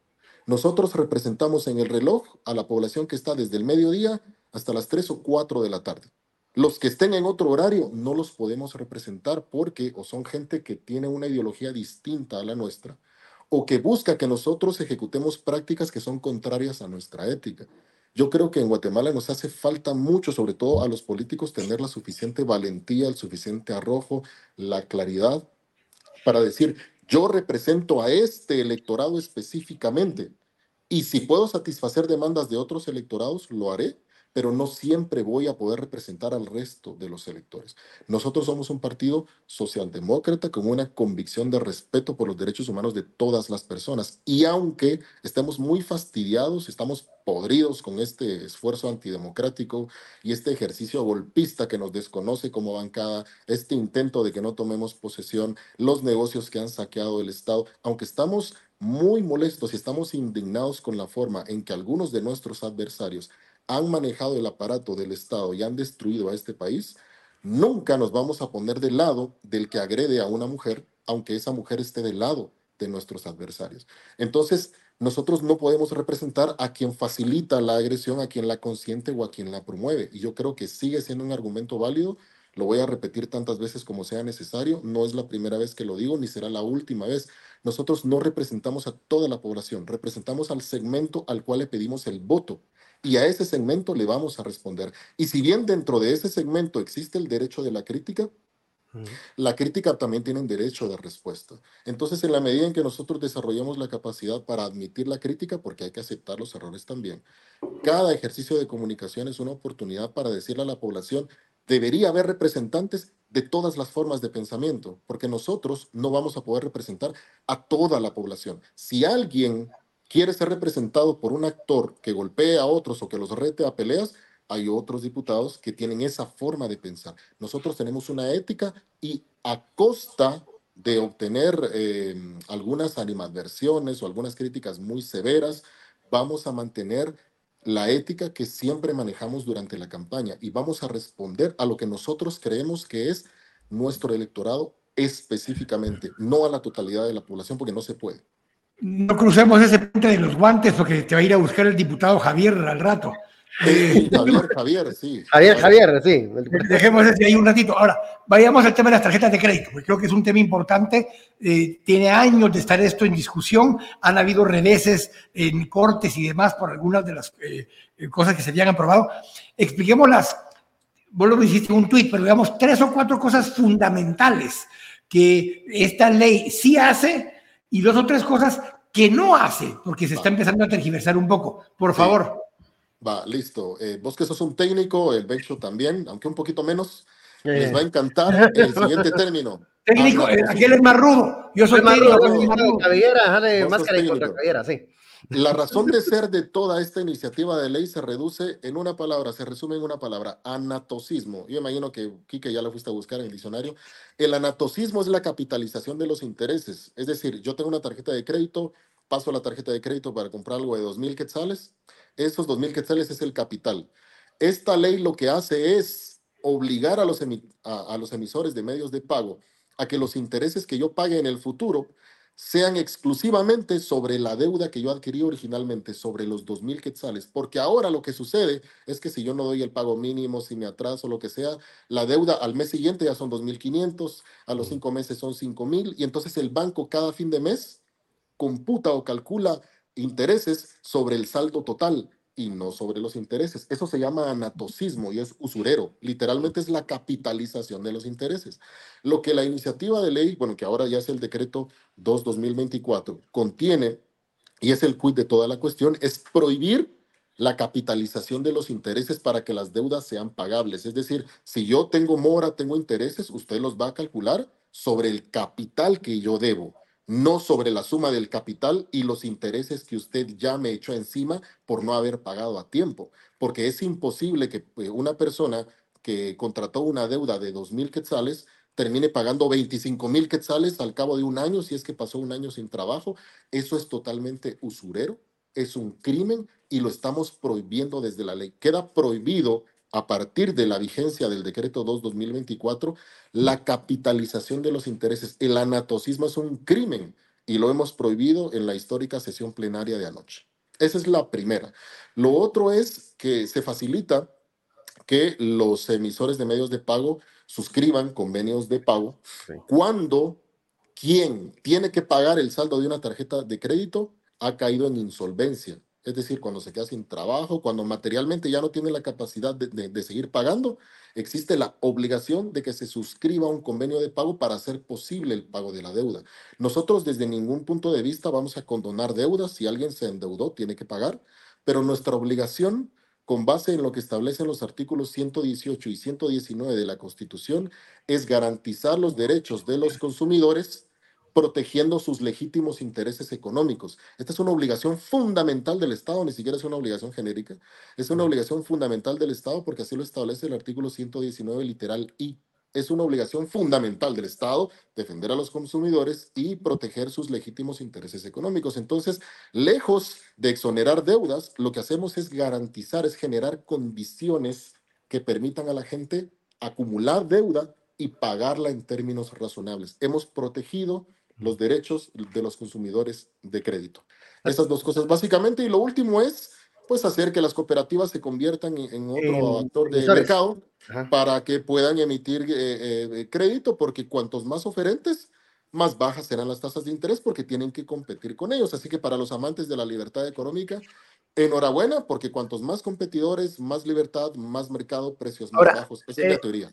Nosotros representamos en el reloj a la población que está desde el mediodía hasta las 3 o 4 de la tarde. Los que estén en otro horario no los podemos representar porque o son gente que tiene una ideología distinta a la nuestra o que busca que nosotros ejecutemos prácticas que son contrarias a nuestra ética. Yo creo que en Guatemala nos hace falta mucho, sobre todo a los políticos, tener la suficiente valentía, el suficiente arrojo, la claridad para decir, yo represento a este electorado específicamente y si puedo satisfacer demandas de otros electorados, lo haré pero no siempre voy a poder representar al resto de los electores. Nosotros somos un partido socialdemócrata con una convicción de respeto por los derechos humanos de todas las personas. Y aunque estemos muy fastidiados, estamos podridos con este esfuerzo antidemocrático y este ejercicio golpista que nos desconoce como bancada, este intento de que no tomemos posesión, los negocios que han saqueado el Estado, aunque estamos muy molestos y estamos indignados con la forma en que algunos de nuestros adversarios han manejado el aparato del Estado y han destruido a este país, nunca nos vamos a poner del lado del que agrede a una mujer, aunque esa mujer esté del lado de nuestros adversarios. Entonces, nosotros no podemos representar a quien facilita la agresión, a quien la consiente o a quien la promueve. Y yo creo que sigue siendo un argumento válido. Lo voy a repetir tantas veces como sea necesario. No es la primera vez que lo digo, ni será la última vez. Nosotros no representamos a toda la población, representamos al segmento al cual le pedimos el voto y a ese segmento le vamos a responder. Y si bien dentro de ese segmento existe el derecho de la crítica, la crítica también tiene un derecho de respuesta. Entonces, en la medida en que nosotros desarrollamos la capacidad para admitir la crítica, porque hay que aceptar los errores también, cada ejercicio de comunicación es una oportunidad para decirle a la población, debería haber representantes de todas las formas de pensamiento, porque nosotros no vamos a poder representar a toda la población. Si alguien quiere ser representado por un actor que golpee a otros o que los rete a peleas, hay otros diputados que tienen esa forma de pensar. Nosotros tenemos una ética y a costa de obtener eh, algunas animadversiones o algunas críticas muy severas, vamos a mantener la ética que siempre manejamos durante la campaña y vamos a responder a lo que nosotros creemos que es nuestro electorado específicamente, no a la totalidad de la población, porque no se puede. No crucemos ese puente de los guantes porque te va a ir a buscar el diputado Javier al rato. Javier, Javier, sí. Javier, Javier, sí. Dejemos ese ahí un ratito. Ahora, vayamos al tema de las tarjetas de crédito, porque creo que es un tema importante. Eh, tiene años de estar esto en discusión. Han habido reveses en cortes y demás por algunas de las eh, cosas que se habían aprobado. Expliquemos las, vos lo hiciste en un tuit, pero digamos tres o cuatro cosas fundamentales que esta ley sí hace y dos o tres cosas que no hace, porque se está empezando a tergiversar un poco. Por favor. Va, listo. Eh, vos que sos un técnico, el Bencho también, aunque un poquito menos, les va a encantar el siguiente término. Técnico, eh, aquel es más rudo. Yo soy más rudo. Cabellera, máscara contra cabellera, sí. La razón de ser de toda esta iniciativa de ley se reduce en una palabra, se resume en una palabra, anatosismo. Yo imagino que Quique ya lo fuiste a buscar en el diccionario. El anatosismo es la capitalización de los intereses. Es decir, yo tengo una tarjeta de crédito, paso la tarjeta de crédito para comprar algo de 2.000 quetzales. Esos 2.000 quetzales es el capital. Esta ley lo que hace es obligar a los, a los emisores de medios de pago a que los intereses que yo pague en el futuro sean exclusivamente sobre la deuda que yo adquirí originalmente, sobre los 2.000 quetzales, porque ahora lo que sucede es que si yo no doy el pago mínimo, si me atraso, lo que sea, la deuda al mes siguiente ya son 2.500, a los cinco meses son 5.000, y entonces el banco cada fin de mes computa o calcula intereses sobre el saldo total y no sobre los intereses. Eso se llama anatosismo y es usurero. Literalmente es la capitalización de los intereses. Lo que la iniciativa de ley, bueno, que ahora ya es el decreto 2-2024, contiene, y es el quid de toda la cuestión, es prohibir la capitalización de los intereses para que las deudas sean pagables. Es decir, si yo tengo mora, tengo intereses, usted los va a calcular sobre el capital que yo debo no sobre la suma del capital y los intereses que usted ya me echó encima por no haber pagado a tiempo, porque es imposible que eh, una persona que contrató una deuda de dos mil quetzales termine pagando 25 mil quetzales al cabo de un año si es que pasó un año sin trabajo. Eso es totalmente usurero, es un crimen y lo estamos prohibiendo desde la ley. Queda prohibido a partir de la vigencia del decreto 2-2024, la capitalización de los intereses. El anatosismo es un crimen y lo hemos prohibido en la histórica sesión plenaria de anoche. Esa es la primera. Lo otro es que se facilita que los emisores de medios de pago suscriban convenios de pago cuando quien tiene que pagar el saldo de una tarjeta de crédito ha caído en insolvencia es decir, cuando se queda sin trabajo, cuando materialmente ya no tiene la capacidad de, seguir pagando, existe la obligación de que se suscriba un convenio de pago para hacer posible el pago de la deuda. Nosotros desde ningún punto de vista vamos a condonar deudas. Si alguien se endeudó, tiene que pagar, pero nuestra obligación con base en lo que establecen los artículos 118 y 119 de la Constitución, es garantizar los derechos de los consumidores protegiendo sus legítimos intereses económicos. Esta es una obligación fundamental del Estado, ni siquiera es una obligación genérica, es una obligación fundamental del Estado porque así lo establece el artículo 119 literal I. Es una obligación fundamental del Estado defender a los consumidores y proteger sus legítimos intereses económicos. Entonces, lejos de exonerar deudas, lo que hacemos es garantizar, es generar condiciones que permitan a la gente acumular deuda y pagarla en términos razonables. Hemos protegido los derechos de los consumidores de crédito. Esas dos cosas básicamente. Y lo último es pues hacer que las cooperativas se conviertan en, otro actor de mercado para que puedan emitir eh, eh, crédito, porque cuantos más oferentes, más bajas serán las tasas de interés porque tienen que competir con ellos. Así que para los amantes de la libertad económica, Enhorabuena, porque cuantos más competidores, más libertad, más mercado, precios más bajos. Esa es la eh, teoría.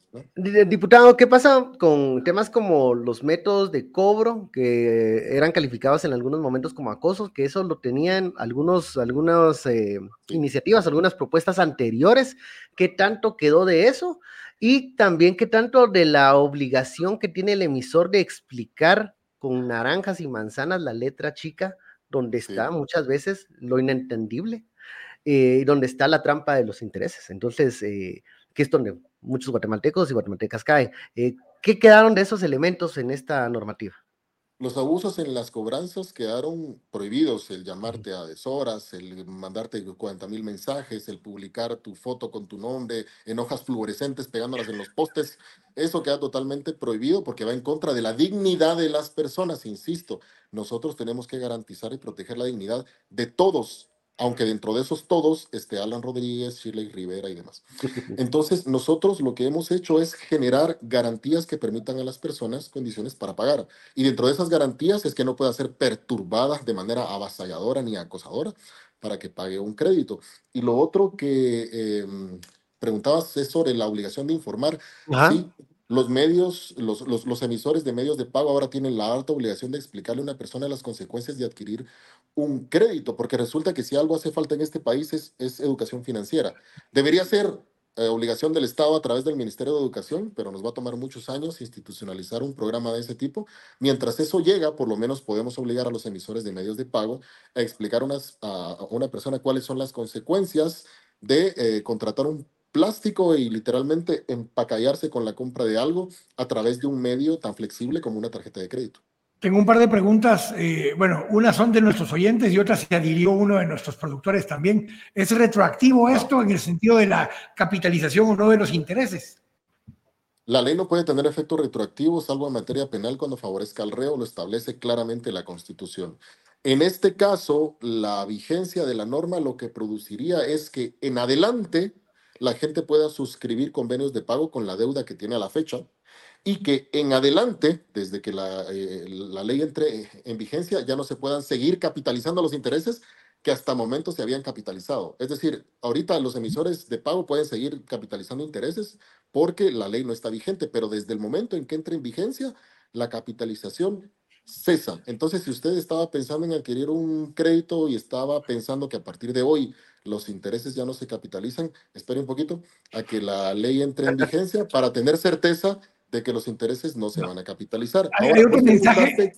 Diputado, ¿qué pasa con temas como los métodos de cobro que eran calificados en algunos momentos como acosos? Que eso lo tenían algunos, algunas eh, iniciativas, algunas propuestas anteriores. ¿Qué tanto quedó de eso? Y también qué tanto de la obligación que tiene el emisor de explicar con naranjas y manzanas la letra chica donde está muchas veces lo inentendible, y eh, donde está la trampa de los intereses. Entonces, eh, que es donde muchos guatemaltecos y guatemaltecas caen. Eh, ¿Qué quedaron de esos elementos en esta normativa? Los abusos en las cobranzas quedaron prohibidos, el llamarte a deshoras, el mandarte 40 mil mensajes, el publicar tu foto con tu nombre en hojas fluorescentes pegándolas en los postes. Eso queda totalmente prohibido porque va en contra de la dignidad de las personas, insisto. Nosotros tenemos que garantizar y proteger la dignidad de todos, aunque dentro de esos todos esté Alan Rodríguez, Shirley Rivera y demás. Entonces, nosotros lo que hemos hecho es generar garantías que permitan a las personas condiciones para pagar. Y dentro de esas garantías es que no pueda ser perturbada de manera avasalladora ni acosadora para que pague un crédito. Y lo otro que em, preguntabas es sobre la obligación de informar. Sí, los medios, los, los, emisores de medios de pago ahora tienen la alta obligación de explicarle a una persona las consecuencias de adquirir un crédito, porque resulta que si algo hace falta en este país es, es educación financiera. Debería ser eh, obligación del Estado a través del Ministerio de Educación, pero nos va a tomar muchos años institucionalizar un programa de ese tipo. Mientras eso llega, por lo menos podemos obligar a los emisores de medios de pago a explicar unas, a, una persona cuáles son las consecuencias de eh, contratar un plástico y literalmente empacallarse con la compra de algo a través de un medio tan flexible como una tarjeta de crédito. Tengo un par de preguntas. Eh, bueno, unas son de nuestros oyentes y otras se adhirió uno de nuestros productores también. ¿Es retroactivo esto en el sentido de la capitalización o no de los intereses? La ley no puede tener efecto retroactivo salvo en materia penal cuando favorezca al reo, lo establece claramente la Constitución. En este caso, la vigencia de la norma lo que produciría es que en adelante la gente pueda suscribir convenios de pago con la deuda que tiene a la fecha y que en adelante, desde que la, eh, la ley entre en vigencia, ya no se puedan seguir capitalizando los intereses que hasta momento se habían capitalizado. Es decir, ahorita los emisores de pago pueden seguir capitalizando intereses porque la ley no está vigente, pero desde el momento en que entre en vigencia, la capitalización cesa. Entonces, si usted estaba pensando en adquirir un crédito y estaba pensando que a partir de hoy los intereses ya no se capitalizan, espere un poquito a que la ley entre en vigencia para tener certeza de que los intereses no se van a capitalizar. Hay, otro mensaje.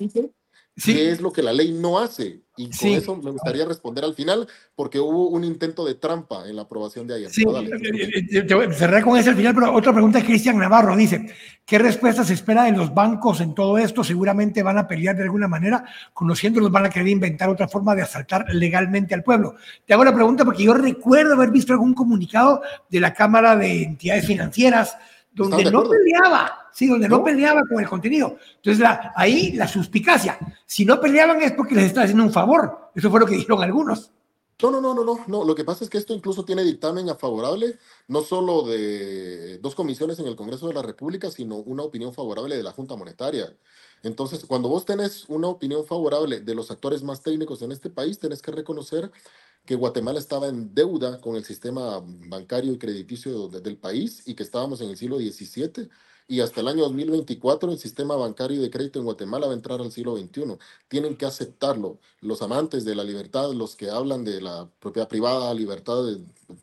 ¿Qué es lo que la ley no hace? Y con eso me gustaría responder al final, porque hubo un intento de trampa en la aprobación de ayer. Sí, eh, eh, cerré con ese al final, pero otra pregunta es Cristian Navarro. Dice, ¿qué respuesta se espera de los bancos en todo esto? Seguramente van a pelear de alguna manera, conociéndolos van a querer inventar otra forma de asaltar legalmente al pueblo. Te hago la pregunta porque yo recuerdo haber visto algún comunicado de la Cámara de Entidades Financieras donde no peleaba, sí, donde ¿No? peleaba con el contenido. Entonces, ahí la suspicacia. Si no peleaban es porque les está haciendo un favor. Eso fue lo que dijeron algunos. No, no, no, no, no, no. Lo que pasa es que esto incluso tiene dictamen a favorable, no solo de dos comisiones en el Congreso de la República, sino una opinión favorable de la Junta Monetaria. Entonces, cuando vos tenés una opinión favorable de los actores más técnicos en este país, tenés que reconocer que Guatemala estaba en deuda con el sistema bancario y crediticio del país y que estábamos en el siglo XVII y hasta el año 2024 el sistema bancario de crédito en Guatemala va a entrar al siglo XXI. Tienen que aceptarlo. Los amantes de la libertad, los que hablan de la propiedad privada, libertad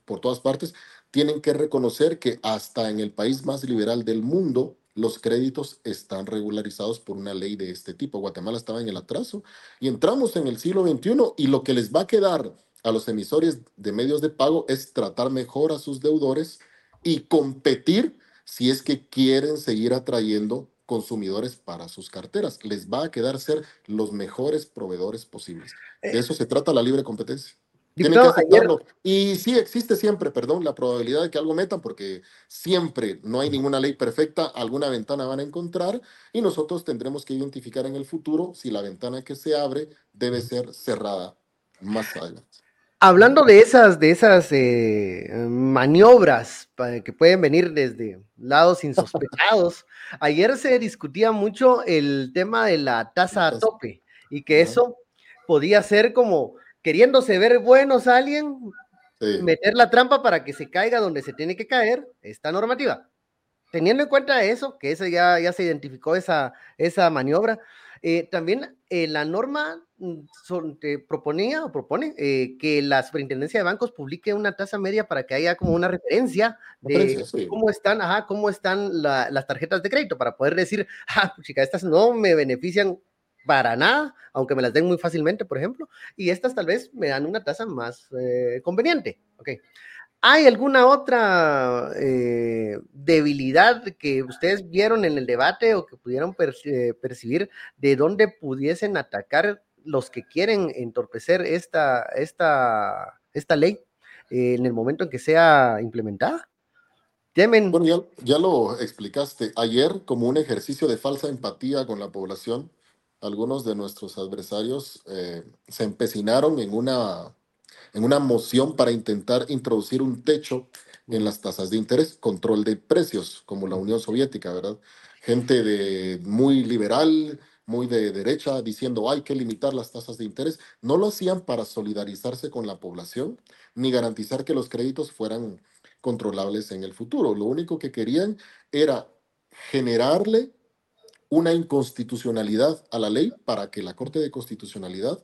por todas partes, tienen que reconocer que hasta en el país más liberal del mundo, los créditos están regularizados por una ley de este tipo. Guatemala estaba en el atraso y entramos en el siglo XXI y lo que les va a quedar a los emisores de medios de pago es tratar mejor a sus deudores y competir si es que quieren seguir atrayendo consumidores para sus carteras. Les va a quedar ser los mejores proveedores posibles. De eh, eso se trata la libre competencia. Tienen que aceptarlo. Y sí existe siempre, perdón, la probabilidad de que algo metan, porque siempre no hay ninguna ley perfecta, alguna ventana van a encontrar y nosotros tendremos que identificar en el futuro si la ventana que se abre debe ser cerrada más adelante. Hablando de esas, de esas eh, maniobras que pueden venir desde lados insospechados, ayer se discutía mucho el tema de la tasa a tope y que eso podía ser como queriéndose ver buenos a alguien, meter la trampa para que se caiga donde se tiene que caer esta normativa. Teniendo en cuenta eso, que eso ya, ya se identificó esa, esa maniobra, eh, también eh, la norma mm, proponía o propone eh, que la superintendencia de bancos publique una tasa media para que haya como una referencia de cómo están, ajá, cómo están las tarjetas de crédito para poder decir, ah, chica, estas no me benefician para nada, aunque me las den muy fácilmente, por ejemplo, y estas tal vez me dan una tasa más conveniente. Ok. ¿Hay alguna otra eh, debilidad que ustedes vieron en el debate o que pudieron eh, percibir de dónde pudiesen atacar los que quieren entorpecer esta, esta, esta ley eh, en el momento en que sea implementada? Temen. Bueno, ya, ya, lo explicaste. Ayer, como un ejercicio de falsa empatía con la población, algunos de nuestros adversarios se empecinaron en una en una moción para intentar introducir un techo en las tasas de interés, control de precios, como la Unión Soviética, ¿verdad? Gente de muy liberal, muy de derecha, diciendo hay que limitar las tasas de interés. No lo hacían para solidarizarse con la población, ni garantizar que los créditos fueran controlables en el futuro. Lo único que querían era generarle una inconstitucionalidad a la ley para que la Corte de Constitucionalidad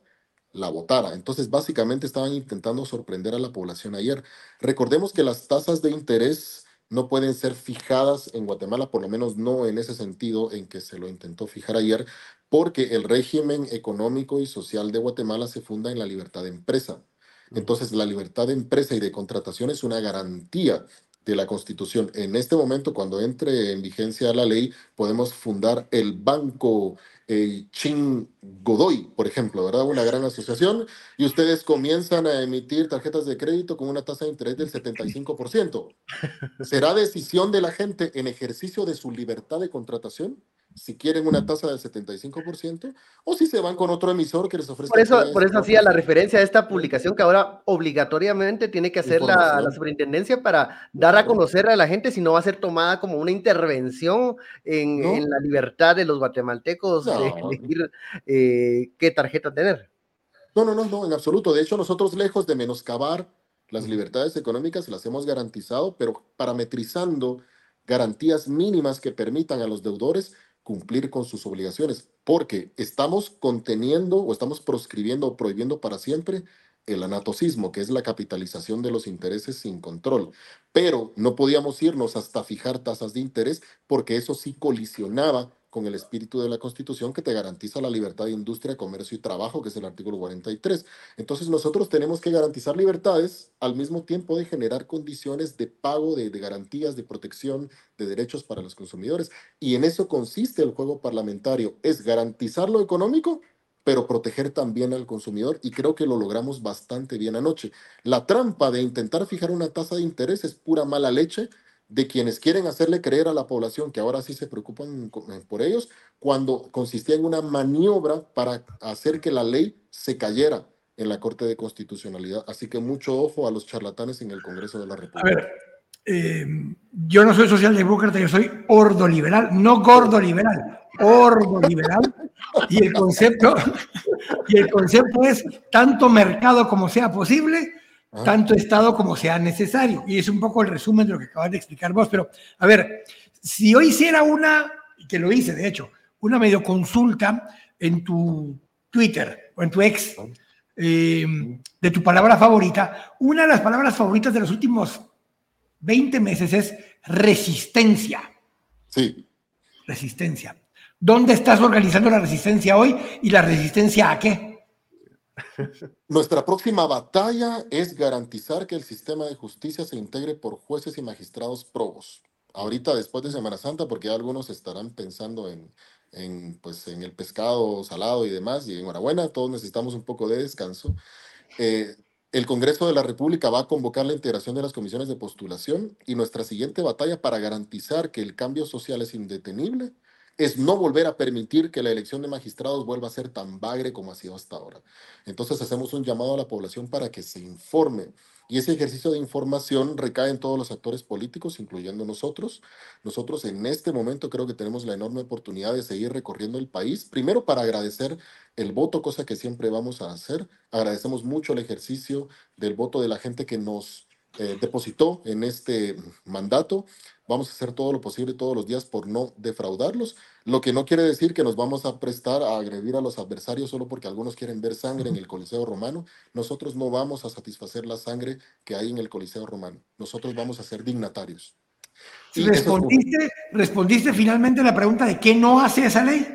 la votara. Entonces, básicamente estaban intentando sorprender a la población ayer. Recordemos que las tasas de interés no pueden ser fijadas en Guatemala, por lo menos no en ese sentido en que se lo intentó fijar ayer, porque el régimen económico y social de Guatemala se funda en la libertad de empresa. Entonces, la libertad de empresa y de contratación es una garantía de la Constitución. En este momento, cuando entre en vigencia la ley, podemos fundar el Banco eh, Chin Godoy, por ejemplo, ¿verdad? Una gran asociación, y ustedes comienzan a emitir tarjetas de crédito con una tasa de interés del 75%. ¿Será decisión de la gente en ejercicio de su libertad de contratación? Si quieren una tasa del 75% o si se van con otro emisor que les ofrece. Por eso, por eso hacía la referencia a esta publicación que ahora obligatoriamente tiene que hacer la, superintendencia para dar a conocer a la gente si no va a ser tomada como una intervención en, la libertad de los guatemaltecos de elegir eh, qué tarjeta tener. No, no, no, no, en absoluto. De hecho, nosotros lejos de menoscabar las libertades económicas las hemos garantizado, pero parametrizando garantías mínimas que permitan a los deudores cumplir con sus obligaciones, porque estamos conteniendo o estamos proscribiendo o prohibiendo para siempre el anatocismo, que es la capitalización de los intereses sin control. Pero no podíamos irnos hasta fijar tasas de interés porque eso sí colisionaba con el espíritu de la Constitución que te garantiza la libertad de industria, comercio y trabajo, que es el artículo 43. Entonces nosotros tenemos que garantizar libertades al mismo tiempo de generar condiciones de pago, de, garantías, de protección de derechos para los consumidores. Y en eso consiste el juego parlamentario, es garantizar lo económico pero proteger también al consumidor y creo que lo logramos bastante bien anoche. La trampa de intentar fijar una tasa de interés es pura mala leche de quienes quieren hacerle creer a la población que ahora sí se preocupan eh, por ellos, cuando consistía en una maniobra para hacer que la ley se cayera en la Corte de Constitucionalidad. Así que mucho ojo a los charlatanes en el Congreso de la República. A ver, eh, yo no soy socialdemócrata, yo soy ordoliberal, no gordo liberal, ordoliberal y el concepto y el concepto es tanto mercado como sea posible, ah. tanto Estado como sea necesario. Y es un poco el resumen de lo que acabas de explicar vos. Pero, a ver, si yo hiciera una, que lo hice de hecho, una medio consulta en tu Twitter o en tu ex eh, de tu palabra favorita, una de las palabras favoritas de los últimos 20 meses es resistencia. Sí. Resistencia. ¿Dónde estás organizando la resistencia hoy y la resistencia a qué? Nuestra próxima batalla es garantizar que el sistema de justicia se integre por jueces y magistrados probos. Ahorita, después de Semana Santa, porque algunos estarán pensando en, en, pues, en el pescado salado y demás, y enhorabuena, todos necesitamos un poco de descanso. Eh, el Congreso de la República va a convocar la integración de las comisiones de postulación y nuestra siguiente batalla para garantizar que el cambio social es indetenible es no volver a permitir que la elección de magistrados vuelva a ser tan bagre como ha sido hasta ahora. Entonces hacemos un llamado a la población para que se informe y ese ejercicio de información recae en todos los actores políticos, incluyendo nosotros. Nosotros en este momento creo que tenemos la enorme oportunidad de seguir recorriendo el país, primero para agradecer el voto, cosa que siempre vamos a hacer. Agradecemos mucho el ejercicio del voto de la gente que nos eh, depositó en este mandato. Vamos a hacer todo lo posible todos los días por no defraudarlos, lo que no quiere decir que nos vamos a prestar a agredir a los adversarios solo porque algunos quieren ver sangre en el Coliseo Romano. Nosotros no vamos a satisfacer la sangre que hay en el Coliseo Romano. Nosotros vamos a ser dignatarios. ¿Respondiste, ¿Respondiste finalmente la pregunta de qué no hace esa ley?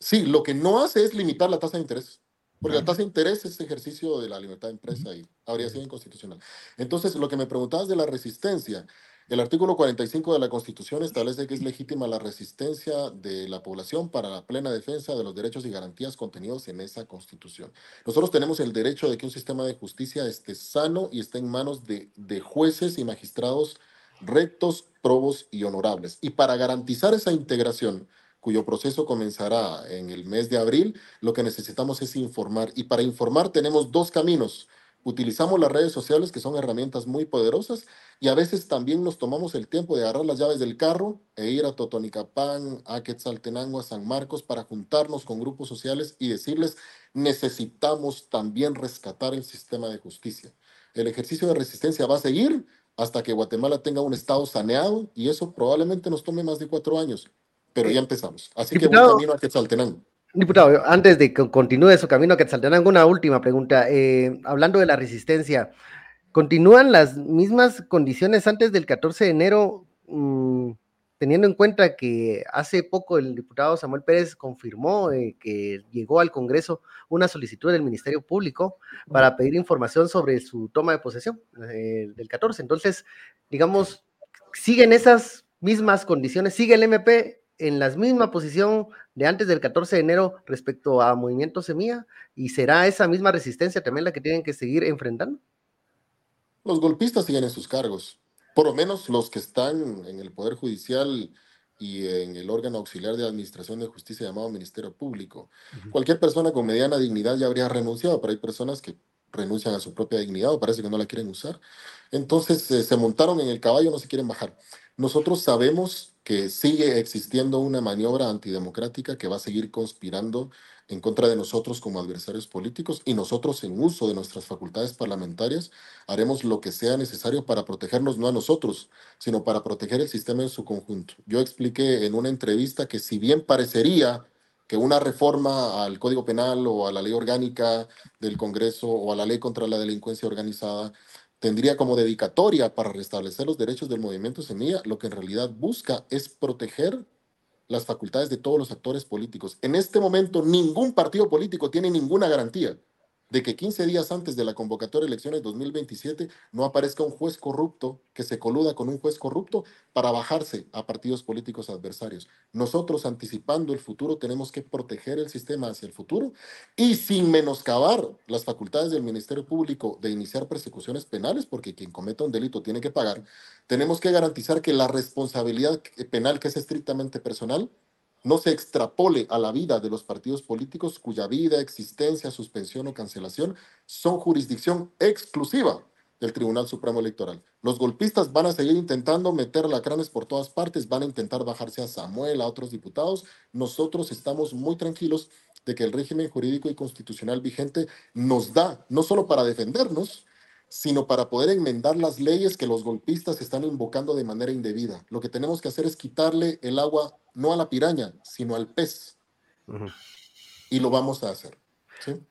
Sí, lo que no hace es limitar la tasa de interés. Porque la tasa de interés es ejercicio de la libertad de empresa y habría sido inconstitucional. Entonces, lo que me preguntabas de la resistencia, el artículo 45 de la Constitución establece que es legítima la resistencia de la población para la plena defensa de los derechos y garantías contenidos en esa Constitución. Nosotros tenemos el derecho de que un sistema de justicia esté sano y esté en manos de, de jueces y magistrados rectos, probos y honorables. Y para garantizar esa integración, cuyo proceso comenzará en el mes de abril, lo que necesitamos es informar. Y para informar tenemos dos caminos. Utilizamos las redes sociales, que son herramientas muy poderosas, y a veces también nos tomamos el tiempo de agarrar las llaves del carro e ir a Totonicapán, a Quetzaltenango, a San Marcos, para juntarnos con grupos sociales y decirles, necesitamos también rescatar el sistema de justicia. El ejercicio de resistencia va a seguir hasta que Guatemala tenga un Estado saneado, y eso probablemente nos tome más de cuatro años pero ya empezamos. Así que buen camino a Quetzaltenango. Diputado, antes de que continúe su camino a Quetzaltenango, una última pregunta. Eh, hablando de la resistencia, ¿continúan las mismas condiciones antes del 14 de enero, mm, teniendo en cuenta que hace poco el diputado Samuel Pérez confirmó eh, que llegó al Congreso una solicitud del Ministerio Público para pedir información sobre su toma de posesión eh, del 14? Entonces, digamos, ¿siguen esas mismas condiciones? ¿Sigue el MP en la misma posición de antes del 14 de enero respecto a Movimiento Semilla? ¿Y será esa misma resistencia también la que tienen que seguir enfrentando? Los golpistas siguen en sus cargos, por lo menos los que están en el Poder Judicial y en el órgano auxiliar de administración de justicia llamado Ministerio Público. Cualquier persona con mediana dignidad ya habría renunciado, pero hay personas que renuncian a su propia dignidad o parece que no la quieren usar. Entonces eh, se montaron en el caballo, no se quieren bajar. Nosotros sabemos que sigue existiendo una maniobra antidemocrática que va a seguir conspirando en contra de nosotros como adversarios políticos y nosotros en uso de nuestras facultades parlamentarias haremos lo que sea necesario para protegernos no a nosotros, sino para proteger el sistema en su conjunto. Yo expliqué en una entrevista que si bien parecería que una reforma al Código Penal o a la ley orgánica del Congreso o a la ley contra la delincuencia organizada tendría como dedicatoria para restablecer los derechos del movimiento Semilla, lo que en realidad busca es proteger las facultades de todos los actores políticos. En este momento, ningún partido político tiene ninguna garantía de que 15 días antes de la convocatoria de elecciones 2027 no aparezca un juez corrupto que se coluda con un juez corrupto para bajarse a partidos políticos adversarios. Nosotros, anticipando el futuro, tenemos que proteger el sistema hacia el futuro y sin menoscabar las facultades del Ministerio Público de iniciar persecuciones penales, porque quien cometa un delito tiene que pagar, tenemos que garantizar que la responsabilidad penal, que es estrictamente personal, no se extrapole a la vida de los partidos políticos cuya vida, existencia, suspensión o cancelación son jurisdicción exclusiva del Tribunal Supremo Electoral. Los golpistas van a seguir intentando meter lacranes por todas partes, van a intentar bajarse a Samuel, a otros diputados. Nosotros estamos muy tranquilos de que el régimen jurídico y constitucional vigente nos da, no solo para defendernos, sino para poder enmendar las leyes que los golpistas están invocando de manera indebida. Lo que tenemos que hacer es quitarle el agua no a la piraña, sino al pez. Y lo vamos a hacer.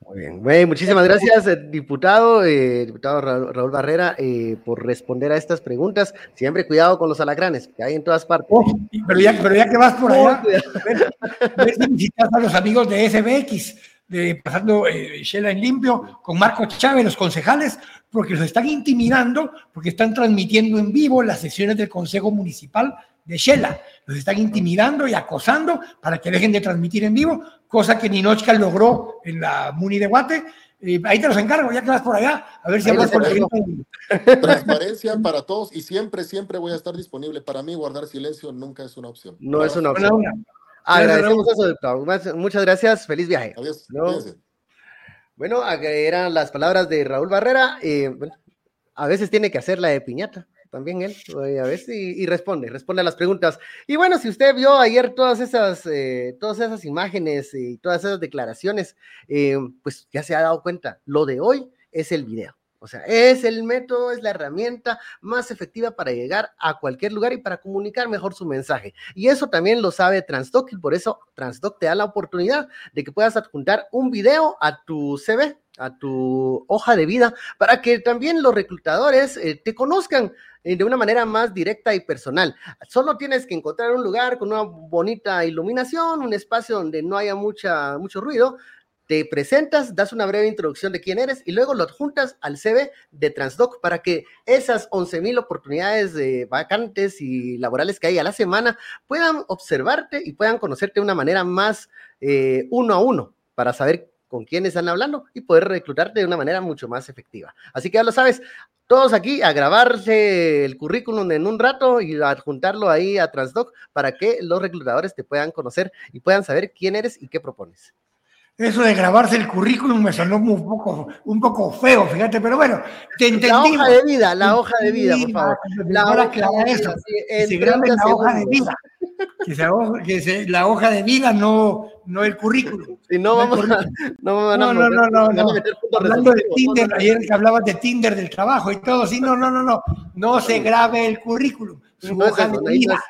Muy bien. muchísimas gracias, eh, diputado, eh, diputado Raúl Barrera, eh, por responder a estas preguntas. Siempre cuidado con los alacranes, que hay en todas partes. Oh, pero, ya, pero ya que vas por allá, ver, si a los amigos de SBX, de pasando Shela en limpio, con Marco Chávez, los concejales, porque los están intimidando, porque están transmitiendo en vivo las sesiones del Consejo Municipal de Shela. Los están intimidando y acosando para que dejen de transmitir en vivo, cosa que Ninochka logró en la Muni de Guate. ahí te los encargo, ya que vas por allá, a ver si hablas con el Transparencia para todos y siempre, siempre voy a estar disponible. Para mí, guardar silencio nunca es una opción. No es una opción. Agradecemos eso, Muchas gracias. Feliz viaje. Adiós. Bueno, eran las palabras de Raúl Barrera. A veces tiene que hacer la de piñata también él, a veces, y, responde, responde a las preguntas. Y bueno, si usted vio ayer todas esas, eh, todas esas imágenes y todas esas declaraciones, eh, pues ya se ha dado cuenta, lo de hoy es el video. O sea, es el método, es la herramienta más efectiva para llegar a cualquier lugar y para comunicar mejor su mensaje. Y eso también lo sabe Transdoc y por eso Transdoc te da la oportunidad de que puedas adjuntar un video a tu CV, a tu hoja de vida, para que también los reclutadores eh, te conozcan eh, de una manera más directa y personal. Solo tienes que encontrar un lugar con una bonita iluminación, un espacio donde no haya mucha, mucho ruido, te presentas, das una breve introducción de quién eres y luego lo adjuntas al CV de Transdoc para que esas 11 mil oportunidades de vacantes y laborales que hay a la semana puedan observarte y puedan conocerte de una manera más eh, uno a uno para saber con quién están hablando y poder reclutarte de una manera mucho más efectiva. Así que ya lo sabes, todos aquí a grabarse el currículum en un rato y adjuntarlo ahí a Transdoc para que los reclutadores te puedan conocer y puedan saber quién eres y qué propones. Eso de grabarse el currículum me sonó un poco, un poco feo, fíjate, pero bueno, te entendí. La hoja de vida, la hoja de vida, por favor. La hoja de vida, que se grabe la hoja de vida. Que, se, la hoja de vida, no, no el currículum. Y no, vamos a, no, no, no, no, no, Hablando de Tinder, ayer que hablabas de Tinder del trabajo y todo, sí, no, no, no, no. No se grabe el currículum. Su hoja de vida.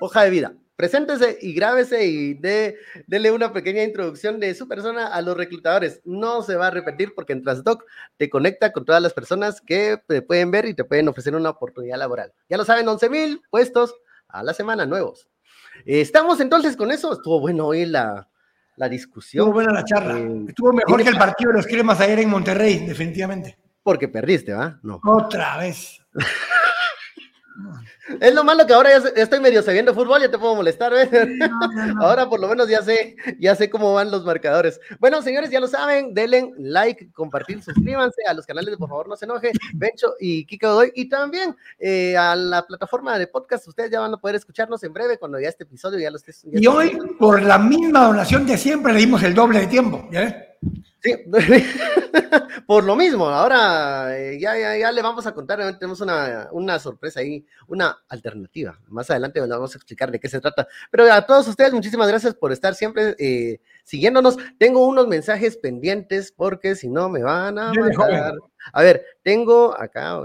hoja de vida preséntese y grábese y dé, dele una pequeña introducción de su persona a los reclutadores. No se va a repetir porque en Transdoc te conecta con todas las personas que te pueden ver y te pueden ofrecer una oportunidad laboral. Ya lo saben, 11 mil puestos a la semana nuevos. Estamos entonces con eso. Estuvo bueno hoy la, la discusión. Estuvo buena la charla. Eh, Estuvo mejor que el partido de los cremas ayer en Monterrey, definitivamente. Porque perdiste, ¿va? No. Otra vez. Es lo malo que ahora ya, estoy medio sabiendo fútbol, ya te puedo molestar, ¿ves? Ahora por lo menos ya sé, ya sé cómo van los marcadores. Bueno, señores, ya lo saben, denle like, compartir, suscríbanse a los canales de Por favor no se enoje, Bencho y Kiko Doy, y también eh, a la plataforma de podcast, ustedes ya van a poder escucharnos en breve cuando ya este episodio ya lo estés. y hoy, por la misma donación de siempre, le dimos el doble de tiempo, ¿ya Sí, por lo mismo, ahora eh, ya, ya, le vamos a contar, tenemos una, una, sorpresa ahí, una alternativa. Más adelante vamos a explicar de qué se trata. Pero a todos ustedes, muchísimas gracias por estar siempre eh, siguiéndonos. Tengo unos mensajes pendientes porque si no me van a matar. A ver, tengo acá,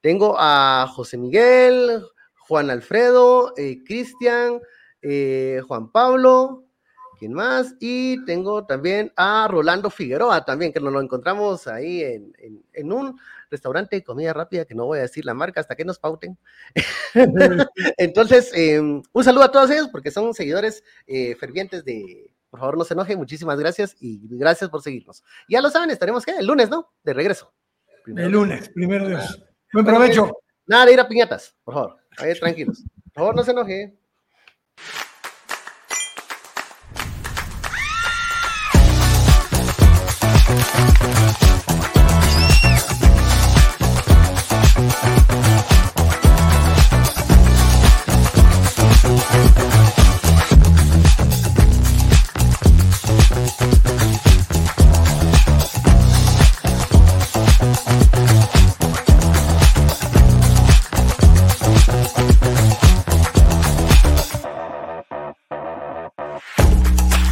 tengo a José Miguel, Juan Alfredo, eh, Cristian, Juan Pablo, ¿Quién más? Y tengo también a Rolando Figueroa también, que nos lo encontramos ahí en, un restaurante de comida rápida, que no voy a decir la marca hasta que nos pauten. Entonces, em, un saludo a todos ellos porque son seguidores eh, fervientes de, por favor no se enojen, muchísimas gracias y gracias por seguirnos. Ya lo saben, estaremos ¿qué? el lunes, ¿no? De regreso. el lunes, primero Dios. Buen provecho. Nada de ir a piñatas, por favor. Ahí tranquilos. Por favor, no se enoje. Thank